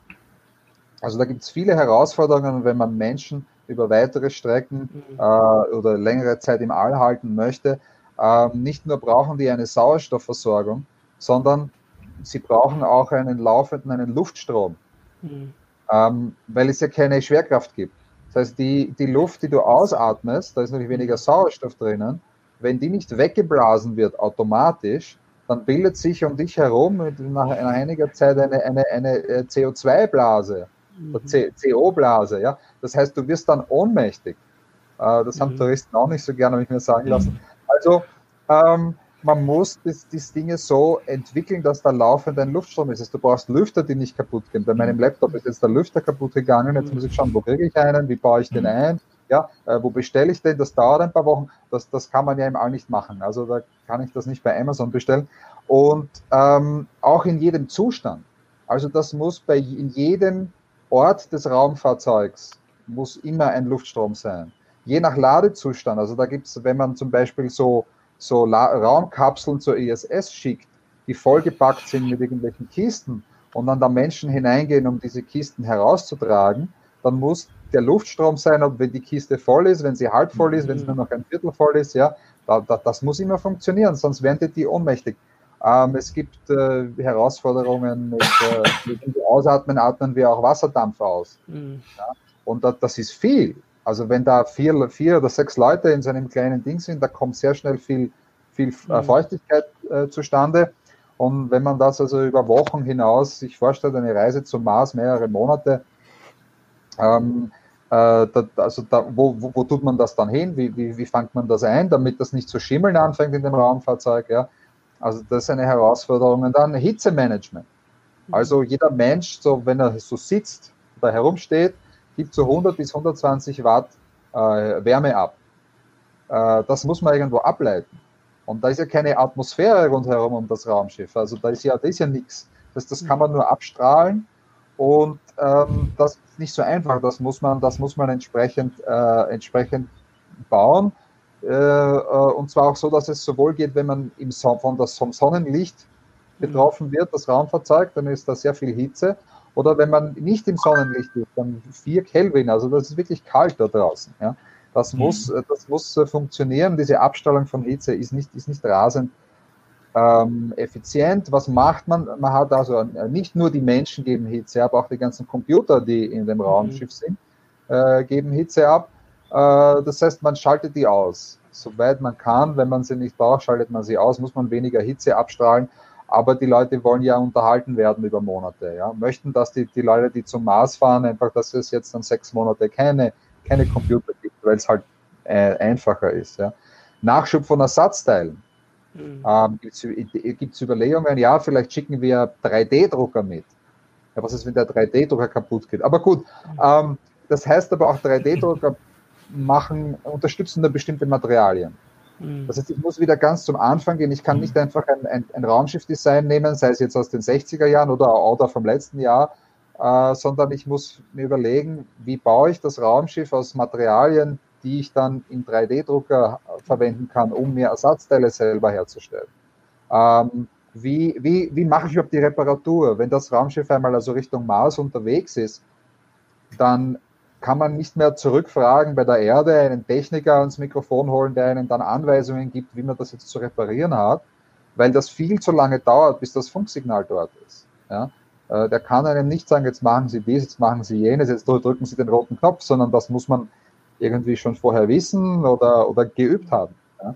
Also da gibt es viele Herausforderungen, wenn man Menschen über weitere Strecken mhm. äh, oder längere Zeit im All halten möchte, äh, nicht nur brauchen die eine Sauerstoffversorgung, sondern sie brauchen auch einen laufenden, einen Luftstrom, mhm. ähm, weil es ja keine Schwerkraft gibt. Das heißt, die, die Luft, die du ausatmest, da ist natürlich weniger Sauerstoff drinnen, wenn die nicht weggeblasen wird automatisch, dann bildet sich um dich herum nach einiger Zeit eine, eine, eine äh, CO2-Blase, mhm. CO-Blase. Ja? Das heißt, du wirst dann ohnmächtig. Äh, das haben mhm. Touristen auch nicht so gerne, habe ich mir sagen lassen. Mhm. Also ähm, man muss das, das Dinge so entwickeln, dass da laufend ein Luftstrom ist. Also du brauchst Lüfter, die nicht kaputt gehen. Bei meinem mhm. Laptop ist jetzt der Lüfter kaputt gegangen. Jetzt muss ich schauen, wo kriege ich einen, wie baue ich den ein, ja, äh, wo bestelle ich den? Das dauert ein paar Wochen. Das, das kann man ja im All nicht machen. Also da kann ich das nicht bei Amazon bestellen. Und ähm, auch in jedem Zustand. Also das muss bei in jedem Ort des Raumfahrzeugs muss immer ein Luftstrom sein. Je nach Ladezustand, also da gibt es, wenn man zum Beispiel so, so Raumkapseln zur ISS schickt, die vollgepackt sind mit irgendwelchen Kisten und dann da Menschen hineingehen, um diese Kisten herauszutragen, dann muss der Luftstrom sein, ob wenn die Kiste voll ist, wenn sie halb voll ist, wenn sie nur noch ein Viertel voll ist, ja, da, da, das muss immer funktionieren, sonst werden die ohnmächtig. Ähm, es gibt äh, Herausforderungen mit, äh, mit Ausatmen, atmen wir auch Wasserdampf aus. Mhm. Ja? Und das, das ist viel. Also wenn da vier, vier oder sechs Leute in so einem kleinen Ding sind, da kommt sehr schnell viel, viel äh, mhm. Feuchtigkeit äh, zustande. Und wenn man das also über Wochen hinaus sich vorstellt, eine Reise zum Mars, mehrere Monate, ähm, äh, da, also da, wo, wo, wo, tut man das dann hin? Wie, wie, wie fängt man das ein, damit das nicht zu schimmeln anfängt in dem Raumfahrzeug? Ja? Also das ist eine Herausforderung. Und dann Hitzemanagement. Mhm. Also jeder Mensch, so wenn er so sitzt, da herumsteht, gibt so 100 bis 120 Watt äh, Wärme ab. Äh, das muss man irgendwo ableiten. Und da ist ja keine Atmosphäre rundherum um das Raumschiff. Also da ist ja, da ist ja nichts. Das, das kann man nur abstrahlen und ähm, das ist nicht so einfach. Das muss man, das muss man entsprechend, äh, entsprechend bauen. Äh, äh, und zwar auch so, dass es sowohl geht, wenn man im Son von das, vom Sonnenlicht betroffen wird, das Raumfahrzeug, dann ist da sehr viel Hitze. Oder wenn man nicht im Sonnenlicht ist, dann 4 Kelvin, also das ist wirklich kalt da draußen. Ja. Das mhm. muss, äh, das muss äh, funktionieren. Diese Abstrahlung von Hitze ist nicht, ist nicht rasend ähm, effizient. Was macht man? Man hat also äh, nicht nur die Menschen geben Hitze ab, auch die ganzen Computer, die in dem Raumschiff mhm. sind, äh, geben Hitze ab. Äh, das heißt, man schaltet die aus. Soweit man kann, wenn man sie nicht braucht, schaltet man sie aus, muss man weniger Hitze abstrahlen. Aber die Leute wollen ja unterhalten werden über Monate. Ja? Möchten, dass die, die Leute, die zum Mars fahren, einfach, dass es jetzt dann sechs Monate keine, keine Computer gibt, weil es halt äh, einfacher ist. Ja? Nachschub von Ersatzteilen. Mhm. Ähm, Gibt es Überlegungen, ja, vielleicht schicken wir 3D-Drucker mit. Ja, was ist, wenn der 3D-Drucker kaputt geht? Aber gut, ähm, das heißt aber auch 3D-Drucker [laughs] machen, unterstützen da bestimmte Materialien. Mhm. Das heißt, ich muss wieder ganz zum Anfang gehen. Ich kann nicht einfach ein, ein, ein Raumschiff-Design nehmen, sei es jetzt aus den 60er Jahren oder Auto vom letzten Jahr, äh, sondern ich muss mir überlegen, wie baue ich das Raumschiff aus Materialien, die ich dann im 3D-Drucker verwenden kann, um mir Ersatzteile selber herzustellen. Ähm, wie, wie, wie mache ich überhaupt die Reparatur? Wenn das Raumschiff einmal also Richtung Mars unterwegs ist, dann kann man nicht mehr zurückfragen bei der Erde, einen Techniker ans Mikrofon holen, der einen dann Anweisungen gibt, wie man das jetzt zu reparieren hat, weil das viel zu lange dauert, bis das Funksignal dort ist. Ja? Äh, der kann einem nicht sagen, jetzt machen Sie dies, jetzt machen Sie jenes, jetzt drücken Sie den roten Knopf, sondern das muss man irgendwie schon vorher wissen oder, oder geübt haben. Ja?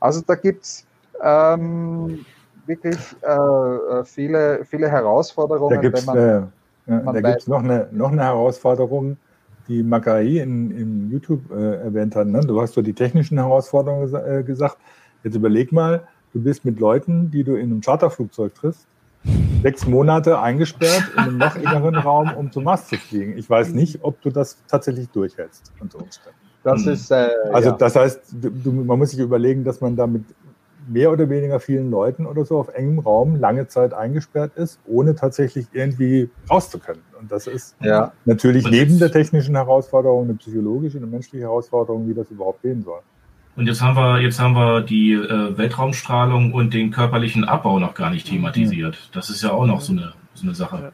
Also da gibt es ähm, wirklich äh, äh, viele, viele Herausforderungen. Da gibt es äh, noch, eine, noch eine Herausforderung, die Makai in, in YouTube äh, erwähnt hat. Ne? Du hast so die technischen Herausforderungen äh, gesagt. Jetzt überleg mal, du bist mit Leuten, die du in einem Charterflugzeug triffst, sechs Monate eingesperrt in einem noch inneren [laughs] Raum, um zum Mars zu fliegen. Ich weiß nicht, ob du das tatsächlich durchhältst unter Umständen. Das hm. ist, äh, also ja. das heißt, du, man muss sich überlegen, dass man da mit mehr oder weniger vielen Leuten oder so auf engem Raum lange Zeit eingesperrt ist, ohne tatsächlich irgendwie raus zu können. Und das ist ja. natürlich das neben der technischen Herausforderung eine psychologische, eine menschliche Herausforderung, wie das überhaupt gehen soll. Und jetzt haben wir, jetzt haben wir die äh, Weltraumstrahlung und den körperlichen Abbau noch gar nicht thematisiert. Das ist ja auch noch so eine, so eine Sache.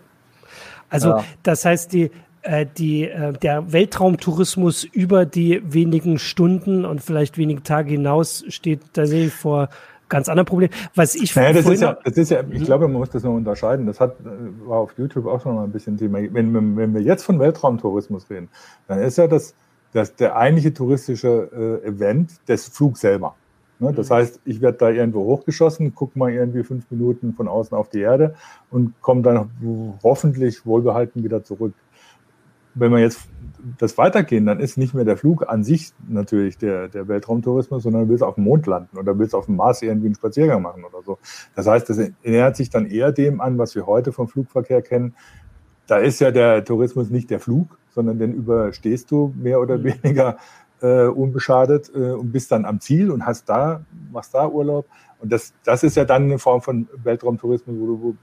Also ja. das heißt, die, äh, die, äh, der Weltraumtourismus über die wenigen Stunden und vielleicht wenige Tage hinaus steht da sehe ich vor ganz anderen Problemen. Was ich naja, das ist ja, das ist ja, ich mhm. glaube, man muss das noch unterscheiden. Das hat, äh, war auf YouTube auch schon mal ein bisschen Thema. Wenn, wenn wir jetzt von Weltraumtourismus reden, dann ist ja das das, der eigentliche touristische äh, Event des Flugs selber. Ne? Das mhm. heißt, ich werde da irgendwo hochgeschossen, gucke mal irgendwie fünf Minuten von außen auf die Erde und komme dann hoffentlich wohlbehalten wieder zurück. Wenn wir jetzt das weitergehen, dann ist nicht mehr der Flug an sich natürlich der, der Weltraumtourismus, sondern du willst auf dem Mond landen oder willst auf dem Mars irgendwie einen Spaziergang machen oder so. Das heißt, das nähert sich dann eher dem an, was wir heute vom Flugverkehr kennen. Da ist ja der Tourismus nicht der Flug, sondern den überstehst du mehr oder mhm. weniger äh, unbeschadet äh, und bist dann am Ziel und hast da, machst da Urlaub. Und das, das ist ja dann eine Form von Weltraumtourismus, wo du, wo,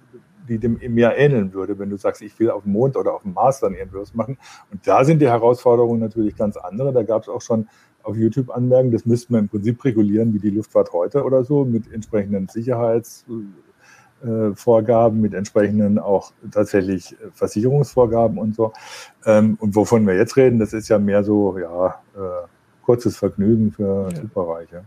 die dem mehr ähneln würde, wenn du sagst, ich will auf dem Mond oder auf dem Mars dann irgendwas machen. Und da sind die Herausforderungen natürlich ganz andere. Da gab es auch schon auf YouTube Anmerkungen, das müsste man im Prinzip regulieren wie die Luftfahrt heute oder so, mit entsprechenden Sicherheits- äh, Vorgaben, mit entsprechenden auch tatsächlich Versicherungsvorgaben und so. Ähm, und wovon wir jetzt reden, das ist ja mehr so, ja, äh, kurzes Vergnügen für ja. Superreiche.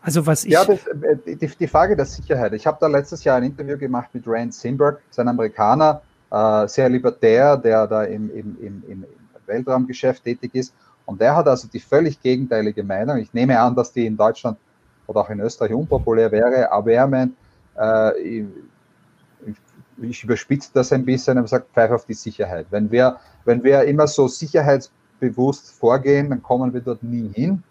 Also was ich. Ja, das, die, die, Frage der Sicherheit. Ich habe da letztes Jahr ein Interview gemacht mit Rand Simberg, sein Amerikaner, äh, sehr libertär, der da im, im, im, im Weltraumgeschäft tätig ist. Und der hat also die völlig gegenteilige Meinung. Ich nehme an, dass die in Deutschland oder auch in Österreich unpopulär wäre, aber er meint, äh, ich, überspitze das ein bisschen und sage, pfeif auf die Sicherheit. Wenn wir, wenn wir immer so sicherheitsbewusst vorgehen, dann kommen wir dort nie hin.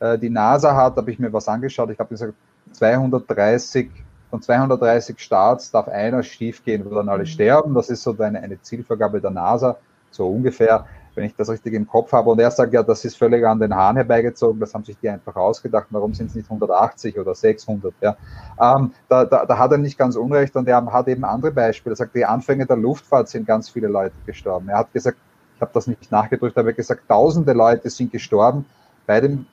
Äh, die NASA hat, habe ich mir was angeschaut, ich habe gesagt, 230, von 230 Starts darf einer schief gehen, wo dann alle mhm. sterben. Das ist so eine, eine Zielvorgabe der NASA, so ungefähr wenn ich das richtig im Kopf habe. Und er sagt ja, das ist völlig an den Haaren herbeigezogen, das haben sich die einfach ausgedacht, warum sind es nicht 180 oder 600? Ja? Ähm, da, da, da, hat er nicht ganz unrecht und er hat eben andere Beispiele. Er sagt, die Anfänge der Luftfahrt sind ganz viele Leute gestorben. Er hat gesagt, ich habe das nicht nachgedrückt, aber er hat gesagt, tausende Leute sind gestorben bei dem,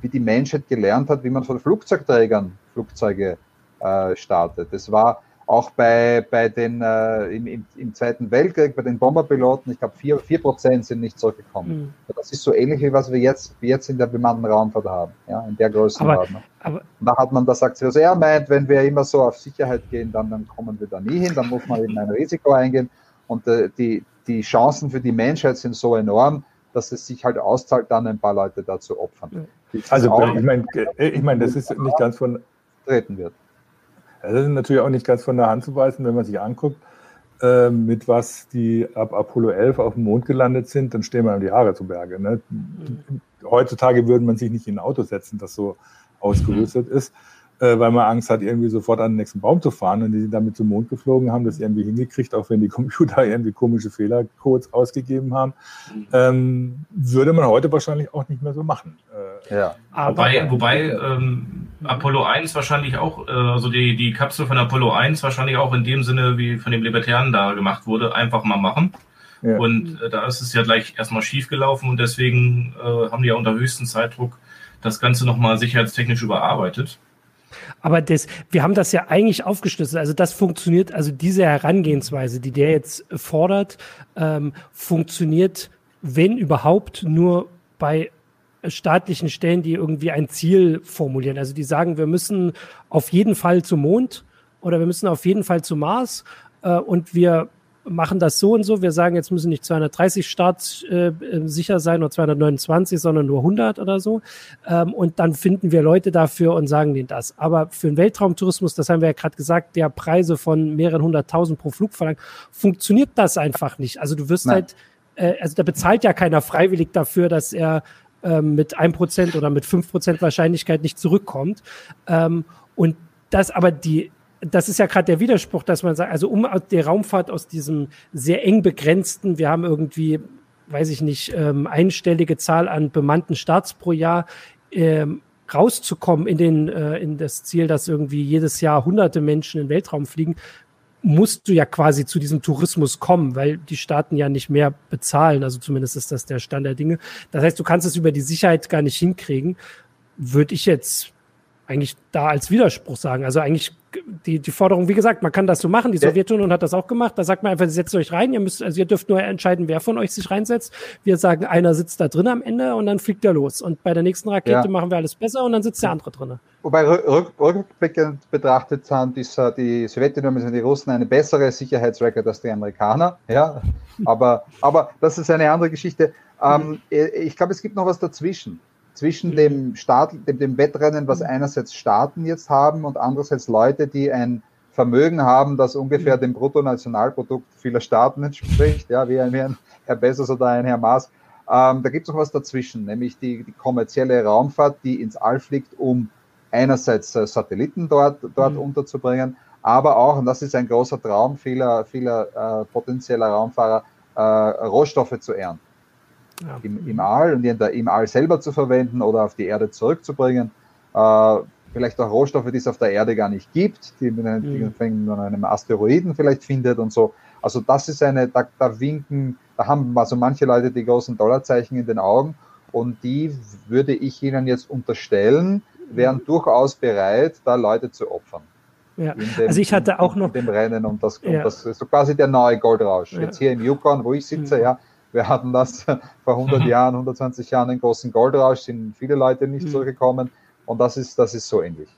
wie die Menschheit gelernt hat, wie man von Flugzeugträgern Flugzeuge äh, startet. Das war auch bei, bei den, äh, im, im, im, Zweiten Weltkrieg, bei den Bomberpiloten, ich glaube, vier, vier Prozent sind nicht zurückgekommen. Mhm. Das ist so ähnlich wie was wir jetzt, wie jetzt in der bemannten Raumfahrt haben, ja, in der Größenordnung. Aber, aber da hat man das sagt, also er meint, wenn wir immer so auf Sicherheit gehen, dann, dann kommen wir da nie hin, dann muss man eben ein Risiko eingehen. Und äh, die, die Chancen für die Menschheit sind so enorm, dass es sich halt auszahlt, dann ein paar Leute dazu opfern. Also ich meine, ich mein, das ist nicht ganz von treten wird. Das ist natürlich auch nicht ganz von der Hand zu weisen, wenn man sich anguckt, äh, mit was die ab Apollo 11 auf dem Mond gelandet sind, dann stehen wir die Haare zu Berge. Ne? Heutzutage würde man sich nicht in ein Auto setzen, das so ausgerüstet mhm. ist äh, weil man Angst hat, irgendwie sofort an den nächsten Baum zu fahren. Und die sind damit zum Mond geflogen, haben das irgendwie hingekriegt, auch wenn die [laughs] Computer irgendwie komische Fehlercodes ausgegeben haben. Ähm, würde man heute wahrscheinlich auch nicht mehr so machen. Äh, ja. Wobei, wobei ähm, Apollo 1 wahrscheinlich auch, äh, also die, die Kapsel von Apollo 1 wahrscheinlich auch in dem Sinne, wie von dem Libertären da gemacht wurde, einfach mal machen. Ja. Und äh, da ist es ja gleich erstmal schief gelaufen und deswegen äh, haben die ja unter höchstem Zeitdruck das Ganze nochmal sicherheitstechnisch überarbeitet. Aber das, wir haben das ja eigentlich aufgeschlüsselt. Also das funktioniert, also diese Herangehensweise, die der jetzt fordert, ähm, funktioniert, wenn überhaupt, nur bei staatlichen Stellen, die irgendwie ein Ziel formulieren. Also die sagen, wir müssen auf jeden Fall zum Mond oder wir müssen auf jeden Fall zum Mars äh, und wir machen das so und so. Wir sagen, jetzt müssen nicht 230 Starts äh, sicher sein oder 229, sondern nur 100 oder so. Ähm, und dann finden wir Leute dafür und sagen denen das. Aber für den Weltraumtourismus, das haben wir ja gerade gesagt, der Preise von mehreren hunderttausend pro Flug verlangt, funktioniert das einfach nicht. Also du wirst Nein. halt, äh, also da bezahlt ja keiner freiwillig dafür, dass er ähm, mit 1% oder mit 5% Wahrscheinlichkeit nicht zurückkommt. Ähm, und das aber die das ist ja gerade der Widerspruch, dass man sagt, also um die Raumfahrt aus diesem sehr eng begrenzten, wir haben irgendwie, weiß ich nicht, ähm, einstellige Zahl an bemannten Starts pro Jahr, ähm, rauszukommen in den äh, in das Ziel, dass irgendwie jedes Jahr hunderte Menschen in den Weltraum fliegen, musst du ja quasi zu diesem Tourismus kommen, weil die Staaten ja nicht mehr bezahlen. Also zumindest ist das der Stand der Dinge. Das heißt, du kannst es über die Sicherheit gar nicht hinkriegen. Würde ich jetzt eigentlich da als Widerspruch sagen. Also eigentlich die, die Forderung, wie gesagt, man kann das so machen. Die Sowjetunion hat das auch gemacht. Da sagt man einfach, setzt euch rein. Ihr müsst, also ihr dürft nur entscheiden, wer von euch sich reinsetzt. Wir sagen, einer sitzt da drin am Ende und dann fliegt er los. Und bei der nächsten Rakete ja. machen wir alles besser und dann sitzt der andere drin. Wobei rückblickend betrachtet sind die, die Sowjetunion und die Russen eine bessere Sicherheitsrecord als die Amerikaner. Ja, aber, aber das ist eine andere Geschichte. Ähm, ich glaube, es gibt noch was dazwischen zwischen dem, Start, dem, dem Wettrennen, was einerseits Staaten jetzt haben und andererseits Leute, die ein Vermögen haben, das ungefähr dem Bruttonationalprodukt vieler Staaten entspricht, ja, wie ein, wie ein Herr Bezos oder ein Herr Maas. Ähm, da gibt es noch was dazwischen, nämlich die, die kommerzielle Raumfahrt, die ins All fliegt, um einerseits äh, Satelliten dort, dort mhm. unterzubringen, aber auch, und das ist ein großer Traum vieler, vieler äh, potenzieller Raumfahrer, äh, Rohstoffe zu ernten ja. im, im All und der, im All selber zu verwenden oder auf die Erde zurückzubringen. Äh, vielleicht auch Rohstoffe, die es auf der Erde gar nicht gibt, die man mhm. in einem Asteroiden vielleicht findet und so. Also das ist eine, da, da winken, da haben also manche Leute die großen Dollarzeichen in den Augen und die würde ich ihnen jetzt unterstellen, wären mhm. durchaus bereit, da Leute zu opfern. Ja. Dem, also ich hatte auch noch dem Rennen und das, ja. und das ist so quasi der neue Goldrausch. Ja. Jetzt hier im Yukon, wo ich sitze, mhm. ja, wir hatten das [laughs] vor 100 mhm. Jahren, 120 Jahren, den großen Goldrausch, sind viele Leute nicht mhm. zurückgekommen. Und das ist, das ist so ähnlich.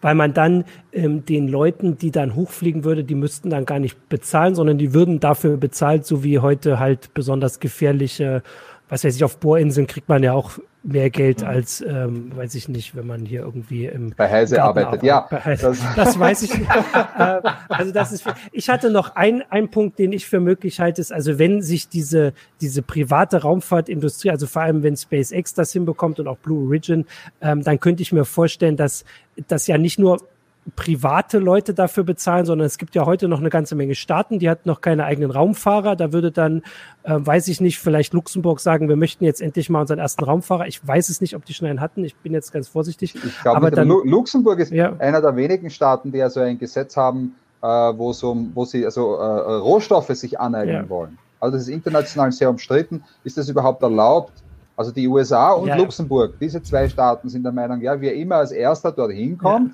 Weil man dann ähm, den Leuten, die dann hochfliegen würde, die müssten dann gar nicht bezahlen, sondern die würden dafür bezahlt, so wie heute halt besonders gefährliche was weiß ich, auf Bohrinseln kriegt man ja auch mehr Geld als, ähm, weiß ich nicht, wenn man hier irgendwie im bei Heise arbeitet. Ja, das, das, weiß ich. nicht. [laughs] Äh, also das ist. Ich hatte noch ein ein Punkt, den ich für möglich halte, ist also wenn sich diese diese private Raumfahrtindustrie, also vor allem wenn SpaceX das hinbekommt und auch Blue Origin, ähm, dann könnte ich mir vorstellen, dass das ja nicht nur private Leute dafür bezahlen, sondern es gibt ja heute noch eine ganze Menge Staaten, die hat noch keine eigenen Raumfahrer. Da würde dann, äh, weiß ich nicht, vielleicht Luxemburg sagen, wir möchten jetzt endlich mal unseren ersten Raumfahrer. Ich weiß es nicht, ob die schon einen hatten. Ich bin jetzt ganz vorsichtig. Ich glaube, dann, Luxemburg ist ja. einer der wenigen Staaten, die also ein Gesetz haben, äh, wo, so, wo sie also äh, Rohstoffe sich aneignen ja. wollen. Also das ist international sehr umstritten. Ist das überhaupt erlaubt? Also die USA und ja. Luxemburg, diese zwei Staaten sind der Meinung, ja, wer immer als erster dorthin kommt,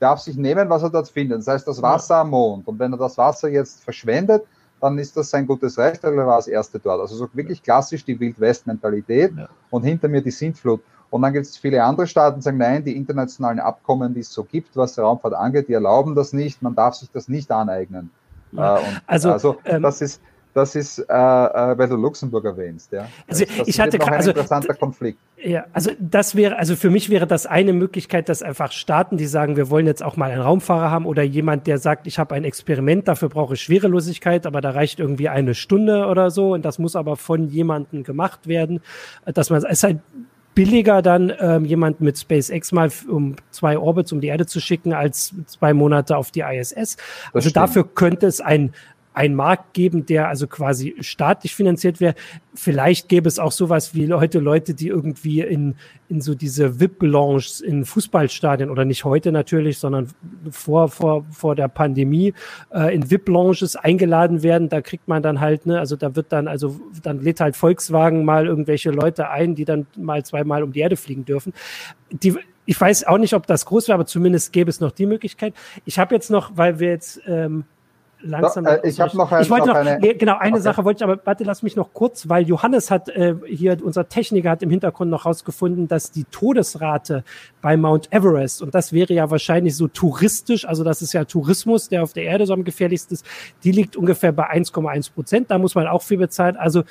darf sich nehmen, was er dort findet. Das heißt, das Wasser am Mond. Und wenn er das Wasser jetzt verschwendet, dann ist das sein gutes Recht, weil er war das Erste dort. Also so wirklich klassisch die Wild-West-Mentalität ja. und hinter mir die Sintflut. Und dann gibt es viele andere Staaten, die sagen, nein, die internationalen Abkommen, die es so gibt, was die Raumfahrt angeht, die erlauben das nicht, man darf sich das nicht aneignen. Ja. Äh, und, also, also ähm, das ist, das ist, äh, äh, weil du Luxemburg erwähnst, ja. Also das ich hatte noch ein also, interessanter Konflikt. Ja, also das wäre, also für mich wäre das eine Möglichkeit, dass einfach Staaten, die sagen, wir wollen jetzt auch mal einen Raumfahrer haben oder jemand, der sagt, ich habe ein Experiment, dafür brauche ich Schwerelosigkeit, aber da reicht irgendwie eine Stunde oder so und das muss aber von jemandem gemacht werden, dass man es ist halt billiger dann ähm, jemand mit SpaceX mal um zwei Orbits um die Erde zu schicken als zwei Monate auf die ISS. Also dafür könnte es ein einen Markt geben, der also quasi staatlich finanziert wäre. Vielleicht gäbe es auch sowas wie heute Leute, die irgendwie in, in so diese VIP-Lounges in Fußballstadien oder nicht heute natürlich, sondern vor, vor, vor der Pandemie äh, in VIP-Lounges eingeladen werden. Da kriegt man dann halt, ne, also da wird dann, also dann lädt halt Volkswagen mal irgendwelche Leute ein, die dann mal zweimal um die Erde fliegen dürfen. Die, ich weiß auch nicht, ob das groß wäre, aber zumindest gäbe es noch die Möglichkeit. Ich habe jetzt noch, weil wir jetzt ähm, langsam. So, äh, ich habe noch, ein, ich wollte noch, eine, nee, genau eine okay. Sache wollte ich, aber warte, lass mich noch kurz, weil Johannes hat äh, hier unser Techniker hat im Hintergrund noch rausgefunden, dass die Todesrate bei Mount Everest und das wäre ja wahrscheinlich so touristisch, also das ist ja Tourismus, der auf der Erde so am gefährlichsten ist, die liegt ungefähr bei 1,1 Prozent. Da muss man auch viel bezahlen. Also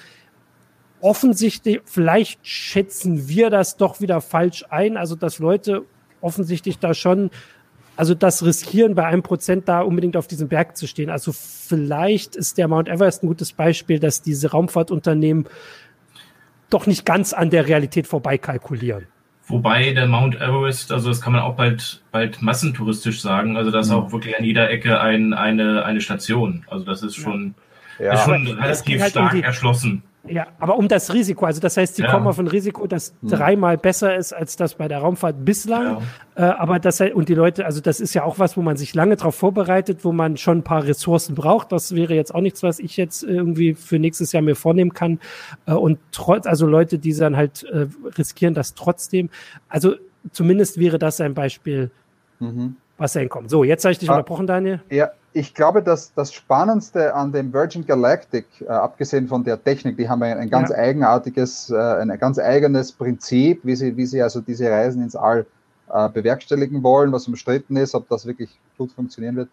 offensichtlich, vielleicht schätzen wir das doch wieder falsch ein, also dass Leute offensichtlich da schon also das riskieren bei einem Prozent da unbedingt auf diesem Berg zu stehen. Also vielleicht ist der Mount Everest ein gutes Beispiel, dass diese Raumfahrtunternehmen doch nicht ganz an der Realität vorbeikalkulieren. Wobei der Mount Everest, also das kann man auch bald, bald massentouristisch sagen, also da ist mhm. auch wirklich an jeder Ecke ein, eine, eine Station. Also das ist schon, ja. ist schon relativ halt stark um die, erschlossen. Ja, aber um das Risiko, also das heißt, sie ja. kommen auf ein Risiko, das hm. dreimal besser ist als das bei der Raumfahrt bislang. Ja. Äh, aber das und die Leute, also das ist ja auch was, wo man sich lange darauf vorbereitet, wo man schon ein paar Ressourcen braucht. Das wäre jetzt auch nichts, was ich jetzt irgendwie für nächstes Jahr mir vornehmen kann. Äh, und trotz, also Leute, die dann halt äh, riskieren das trotzdem. Also zumindest wäre das ein Beispiel, mhm. was da hinkommt. So, jetzt habe ich dich ah, unterbrochen, Daniel. Ja, ich glaube, dass das Spannendste an dem Virgin Galactic, äh, abgesehen von der Technik, die haben ein, ein ganz ja. eigenartiges, äh, ein ganz eigenes Prinzip, wie sie, wie sie also diese Reisen ins All äh, bewerkstelligen wollen, was umstritten ist, ob das wirklich gut funktionieren wird.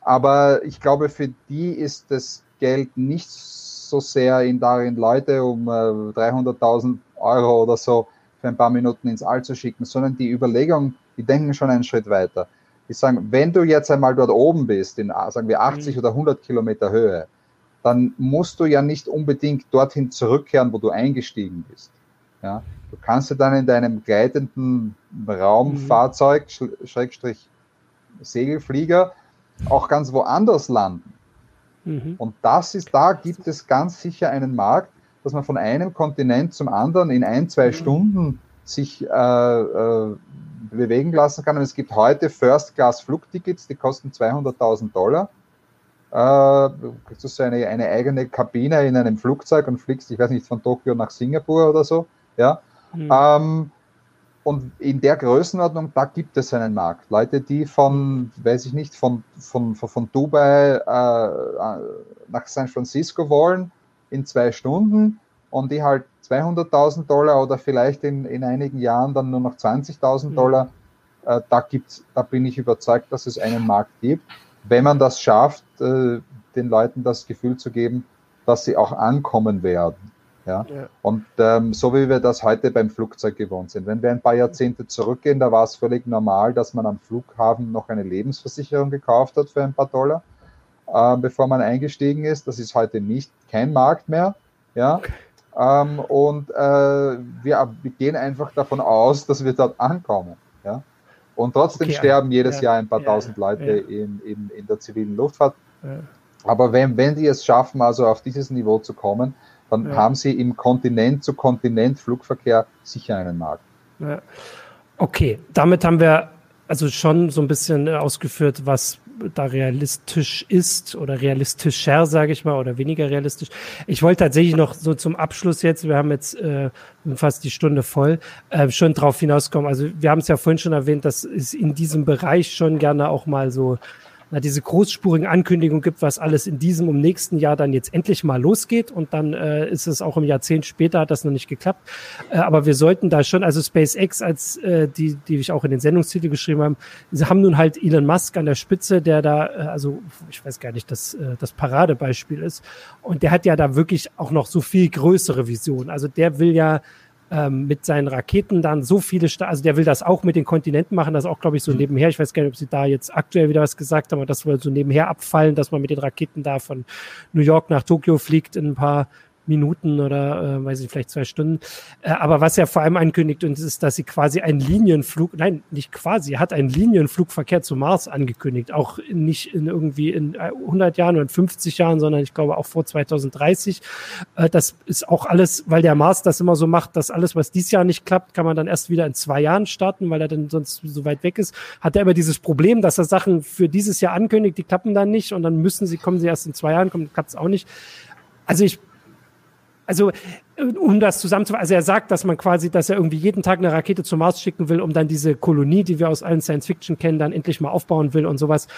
Aber ich glaube, für die ist das Geld nicht so sehr in darin, Leute um äh, 300.000 Euro oder so für ein paar Minuten ins All zu schicken, sondern die Überlegung, die denken schon einen Schritt weiter die sagen, wenn du jetzt einmal dort oben bist, in sagen wir 80 mhm. oder 100 Kilometer Höhe, dann musst du ja nicht unbedingt dorthin zurückkehren, wo du eingestiegen bist. Ja, du kannst ja dann in deinem gleitenden Raumfahrzeug, mhm. Schrägstrich Segelflieger, auch ganz woanders landen. Mhm. Und das ist, da gibt es ganz sicher einen Markt, dass man von einem Kontinent zum anderen in ein, zwei mhm. Stunden sich äh, äh, bewegen lassen kann. Und es gibt heute First-Class-Flugtickets, die kosten 200.000 Dollar. Äh, du hast eine, eine eigene Kabine in einem Flugzeug und fliegst, ich weiß nicht, von Tokio nach Singapur oder so. Ja. Mhm. Ähm, und in der Größenordnung, da gibt es einen Markt. Leute, die von, weiß ich nicht, von, von, von, von Dubai äh, nach San Francisco wollen in zwei Stunden und die halt 200.000 Dollar oder vielleicht in, in einigen Jahren dann nur noch 20.000 mhm. Dollar. Äh, da gibt's, da bin ich überzeugt, dass es einen Markt gibt. Wenn man das schafft, äh, den Leuten das Gefühl zu geben, dass sie auch ankommen werden. Ja? ja. Und ähm, so wie wir das heute beim Flugzeug gewohnt sind. Wenn wir ein paar Jahrzehnte zurückgehen, da war es völlig normal, dass man am Flughafen noch eine Lebensversicherung gekauft hat für ein paar Dollar, äh, bevor man eingestiegen ist. Das ist heute nicht kein Markt mehr. Ja. Ähm, und äh, wir, wir, gehen einfach davon aus, dass wir dort ankommen. Ja. Und trotzdem okay, sterben jedes ja, Jahr ein paar ja, tausend Leute in, in, in, der zivilen Luftfahrt. Aber wenn, wenn die es schaffen, also auf dieses Niveau zu kommen, dann haben sie im Kontinent zu Kontinent Flugverkehr sicher einen Markt. Okay, damit haben wir also schon so ein bisschen ausgeführt, was da realistisch ist oder realistischer, sage ich mal, oder weniger realistisch. Ich wollte tatsächlich noch so zum Abschluss jetzt, wir haben jetzt äh, fast die Stunde voll, äh, schon drauf hinauskommen. Also wir haben es ja vorhin schon erwähnt, dass es in diesem Bereich schon gerne auch mal so na, diese großspurigen Ankündigungen gibt, was alles in diesem und nächsten Jahr dann jetzt endlich mal losgeht und dann äh, ist es auch im Jahrzehnt später hat das noch nicht geklappt. Äh, aber wir sollten da schon, also SpaceX als äh, die, die ich auch in den Sendungstitel geschrieben haben, sie haben nun halt Elon Musk an der Spitze, der da, äh, also ich weiß gar nicht, das, äh, das Paradebeispiel ist. Und der hat ja da wirklich auch noch so viel größere Visionen. Also der will ja ähm, mit seinen Raketen dann so viele, Sta also der will das auch mit den Kontinenten machen, das auch, glaube ich, so mhm. nebenher. Ich weiß gar nicht, ob sie da jetzt aktuell wieder was gesagt haben, aber das wohl so nebenher abfallen, dass man mit den Raketen da von New York nach Tokio fliegt in ein paar Minuten oder äh, weiß ich vielleicht zwei Stunden. Äh, aber was er vor allem ankündigt und ist, dass sie quasi einen Linienflug, nein, nicht quasi, hat einen Linienflugverkehr zum Mars angekündigt. Auch nicht in irgendwie in 100 Jahren oder 50 Jahren, sondern ich glaube auch vor 2030. Äh, das ist auch alles, weil der Mars das immer so macht, dass alles, was dieses Jahr nicht klappt, kann man dann erst wieder in zwei Jahren starten, weil er dann sonst so weit weg ist. Hat er immer dieses Problem, dass er Sachen für dieses Jahr ankündigt, die klappen dann nicht und dann müssen sie, kommen sie erst in zwei Jahren, kommt, klappt es auch nicht. Also ich also um das zusammenzufassen, also er sagt, dass man quasi, dass er irgendwie jeden Tag eine Rakete zum Mars schicken will, um dann diese Kolonie, die wir aus allen Science Fiction kennen, dann endlich mal aufbauen will und sowas.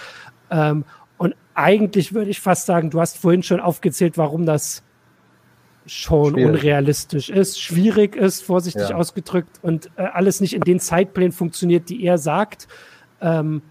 Ähm, und eigentlich würde ich fast sagen, du hast vorhin schon aufgezählt, warum das schon schwierig. unrealistisch ist, schwierig ist, vorsichtig ja. ausgedrückt und äh, alles nicht in den Zeitplänen funktioniert, die er sagt. Ähm,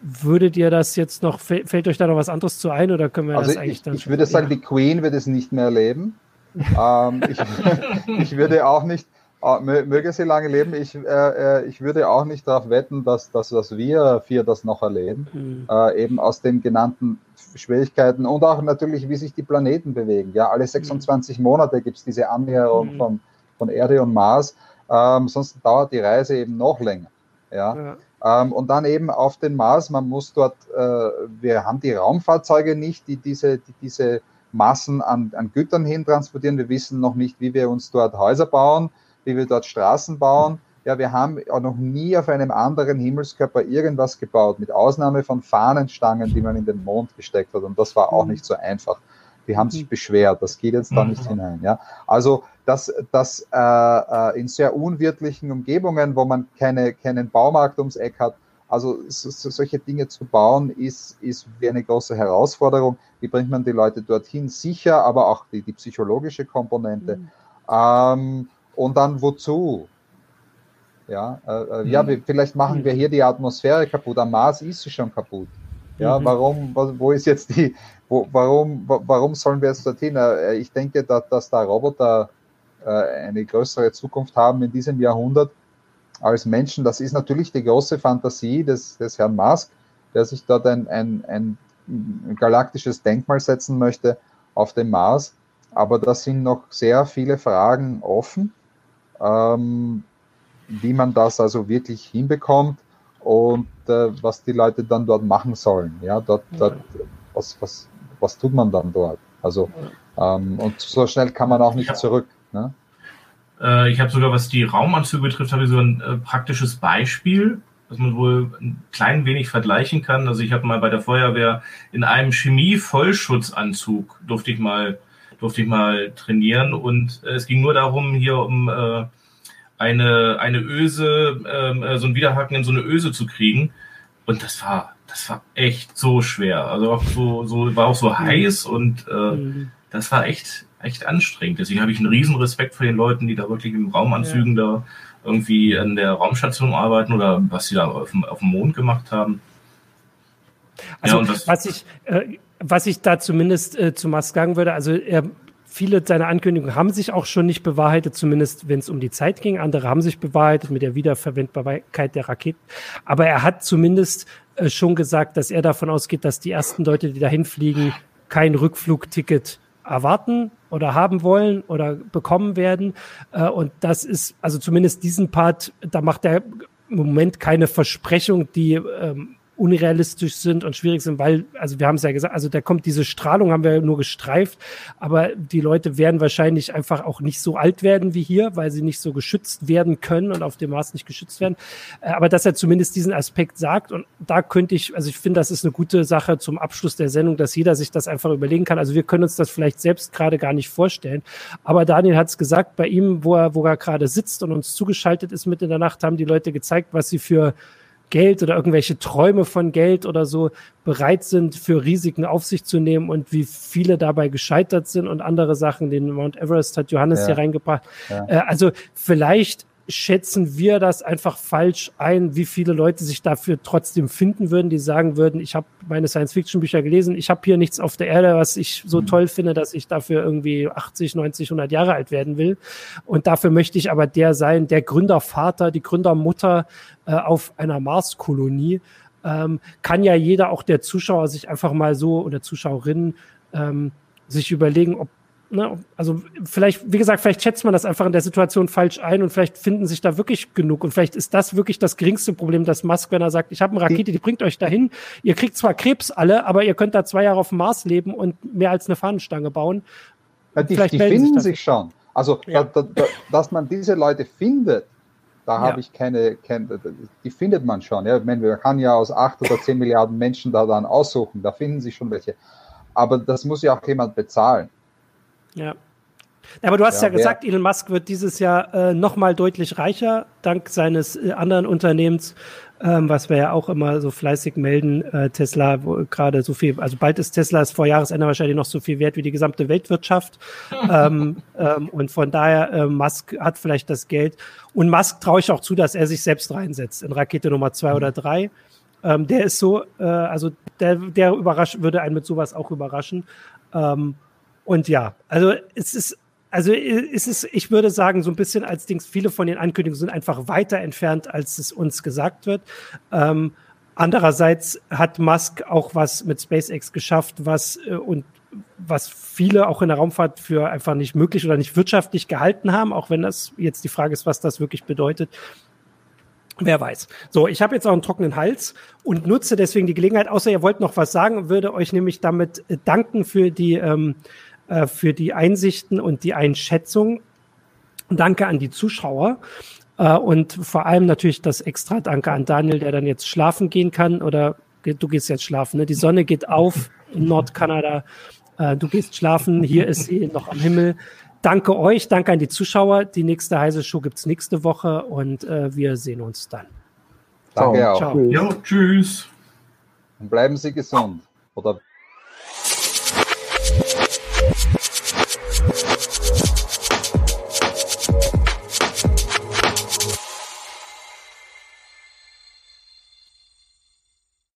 würde dir das jetzt noch, fällt euch da noch was anderes zu ein oder können wir also das eigentlich ich, dann Ich würde sagen, die Queen wird es nicht mehr erleben ähm, ich, [laughs] ich, würde auch nicht, äh, möge sie lange leben, ich, äh, äh, ich würde auch nicht darauf wetten, dass, dass, dass wir vier das noch erleben, mhm. äh, eben aus den genannten Schwierigkeiten und auch natürlich, wie sich die Planeten bewegen. Ja, alle 26 mhm. Monate gibt es diese Annäherung mhm. von, von Erde und Mars, ähm, sonst dauert die Reise eben noch länger. Ja. ja. Ähm, und dann eben auf den Mars, man muss dort, äh, wir haben die Raumfahrzeuge nicht, die diese, die diese Massen an, an Gütern hin transportieren. Wir wissen noch nicht, wie wir uns dort Häuser bauen, wie wir dort Straßen bauen. Ja, wir haben auch noch nie auf einem anderen Himmelskörper irgendwas gebaut, mit Ausnahme von Fahnenstangen, die man in den Mond gesteckt hat. Und das war auch mhm. nicht so einfach. Die haben sich mhm. beschwert, das geht jetzt da nicht mhm. hinein. Ja? Also dass das äh, äh, in sehr unwirtlichen Umgebungen, wo man keine, keinen Baumarkt ums Eck hat, also so, so, solche Dinge zu bauen, ist, ist wie eine große Herausforderung. Wie bringt man die Leute dorthin? Sicher, aber auch die, die psychologische Komponente. Mhm. Ähm, und dann wozu? Ja, äh, äh mhm. ja, vielleicht machen wir hier die Atmosphäre kaputt. Am Mars ist sie schon kaputt. Ja, mhm. warum, wo ist jetzt die, wo, warum, warum sollen wir jetzt dorthin? Äh, ich denke, dass, dass da Roboter äh, eine größere Zukunft haben in diesem Jahrhundert als Menschen. Das ist natürlich die große Fantasie des, des Herrn Musk, der sich dort ein, ein, ein galaktisches Denkmal setzen möchte auf dem Mars. Aber da sind noch sehr viele Fragen offen, ähm, wie man das also wirklich hinbekommt und äh, was die Leute dann dort machen sollen. Ja, dort, dort was, was, was tut man dann dort? Also, ähm, und so schnell kann man auch nicht zurück. Ne? Äh, ich habe sogar, was die Raumanzüge betrifft, habe ich so ein äh, praktisches Beispiel, was man wohl ein klein wenig vergleichen kann. Also ich habe mal bei der Feuerwehr in einem Chemie-Vollschutzanzug durfte ich mal durfte ich mal trainieren und äh, es ging nur darum, hier um äh, eine, eine Öse, ähm, äh, so ein Widerhaken in so eine Öse zu kriegen. Und das war, das war echt so schwer. Also auch so, so, war auch so heiß und äh, mhm. das war echt, echt anstrengend. Deswegen habe ich einen riesen Respekt vor den Leuten, die da wirklich im Raumanzügen ja. da irgendwie an der Raumstation arbeiten oder was sie da auf dem, auf dem Mond gemacht haben. Also ja, was ich, äh, was ich da zumindest äh, zu Musk sagen würde, also er viele seiner Ankündigungen haben sich auch schon nicht bewahrheitet, zumindest wenn es um die Zeit ging. Andere haben sich bewahrheitet mit der Wiederverwendbarkeit der Raketen. Aber er hat zumindest äh, schon gesagt, dass er davon ausgeht, dass die ersten Leute, die dahin fliegen, kein Rückflugticket erwarten oder haben wollen oder bekommen werden. Äh, und das ist, also zumindest diesen Part, da macht er im Moment keine Versprechung, die ähm, unrealistisch sind und schwierig sind, weil, also wir haben es ja gesagt, also da kommt diese Strahlung, haben wir nur gestreift, aber die Leute werden wahrscheinlich einfach auch nicht so alt werden wie hier, weil sie nicht so geschützt werden können und auf dem Mars nicht geschützt werden. Äh, aber dass er zumindest diesen Aspekt sagt und da könnte ich, also ich finde, das ist eine gute Sache zum Abschluss der Sendung, dass jeder sich das einfach überlegen kann. Also wir können uns das vielleicht selbst gerade gar nicht vorstellen, aber Daniel hat es gesagt, bei ihm, wo er, wo er gerade sitzt und uns zugeschaltet ist mit in der Nacht, haben die Leute gezeigt, was sie für Geld oder irgendwelche Träume von Geld oder so bereit sind, für Risiken auf sich zu nehmen und wie viele dabei gescheitert sind und andere Sachen. Den Mount Everest hat Johannes ja. hier reingebracht. Ja. Äh, also vielleicht schätzen wir das einfach falsch ein, wie viele Leute sich dafür trotzdem finden würden, die sagen würden, ich habe meine Science-Fiction-Bücher gelesen, ich habe hier nichts auf der Erde, was ich so mhm. toll finde, dass ich dafür irgendwie 80, 90, 100 Jahre alt werden will. Und dafür möchte ich aber der sein, der Gründervater, die Gründermutter äh, auf einer Marskolonie. Ähm, kann ja jeder, auch der Zuschauer, sich einfach mal so oder Zuschauerinnen ähm, sich überlegen, ob ne, also vielleicht, wie gesagt, vielleicht schätzt man das einfach in der Situation falsch ein und vielleicht finden sich da wirklich genug und vielleicht ist das wirklich das geringste Problem, dass Musk, wenn er sagt, ich habe eine Rakete, die bringt euch dahin, ihr kriegt zwar Krebs alle, aber ihr könnt da zwei Jahre auf dem Mars leben und mehr als eine Fahnenstange bauen. Ja, die, die finden sich, sich, schon. Also, ja. da, da, dass man diese Leute findet, da habe ja. ich keine, keine, die findet man schon. Ja? Man kann ja aus acht oder zehn Milliarden Menschen da dann aussuchen, da finden sich schon welche. Aber das muss ja auch jemand bezahlen. Ja. Aber du hast ja, ja gesagt, Elon Musk wird dieses Jahr äh, nochmal deutlich reicher, dank seines äh, anderen Unternehmens, ähm, was wir ja auch immer so fleißig melden. Äh, Tesla, wo gerade so viel, also bald ist Tesla ist vor Jahresende wahrscheinlich noch so viel wert wie die gesamte Weltwirtschaft. [laughs] ähm, ähm, und von daher, äh, Musk hat vielleicht das Geld. Und Musk traue ich auch zu, dass er sich selbst reinsetzt in Rakete Nummer zwei mhm. oder drei. Ähm, der ist so, äh, also der, der überrascht, würde einen mit sowas auch überraschen. Und ja, also es ist, also es ist, ich würde sagen, so ein bisschen als Dings, viele von den Ankündigungen sind einfach weiter entfernt, als es uns gesagt wird. Ähm, andererseits hat Musk auch was mit SpaceX geschafft, was äh, und was viele auch in der Raumfahrt für einfach nicht möglich oder nicht wirtschaftlich gehalten haben, auch wenn das jetzt die Frage ist, was das wirklich bedeutet. Wer weiß. So, ich habe jetzt auch einen trockenen Hals und nutze deswegen die Gelegenheit, außer ihr wollt noch was sagen, würde euch nämlich damit äh, danken für die ähm, äh, für die Einsichten und die Einschätzung. Danke an die Zuschauer. Äh, und vor allem natürlich das extra Danke an Daniel, der dann jetzt schlafen gehen kann. Oder du gehst jetzt schlafen. Ne? Die Sonne geht auf in Nordkanada. Äh, du gehst schlafen. Hier ist sie noch am Himmel. Danke euch, danke an die Zuschauer. Die nächste heiße Show gibt's nächste Woche und äh, wir sehen uns dann. Danke Ciao. auch. Ciao. Jo, tschüss. Und bleiben Sie gesund. Oder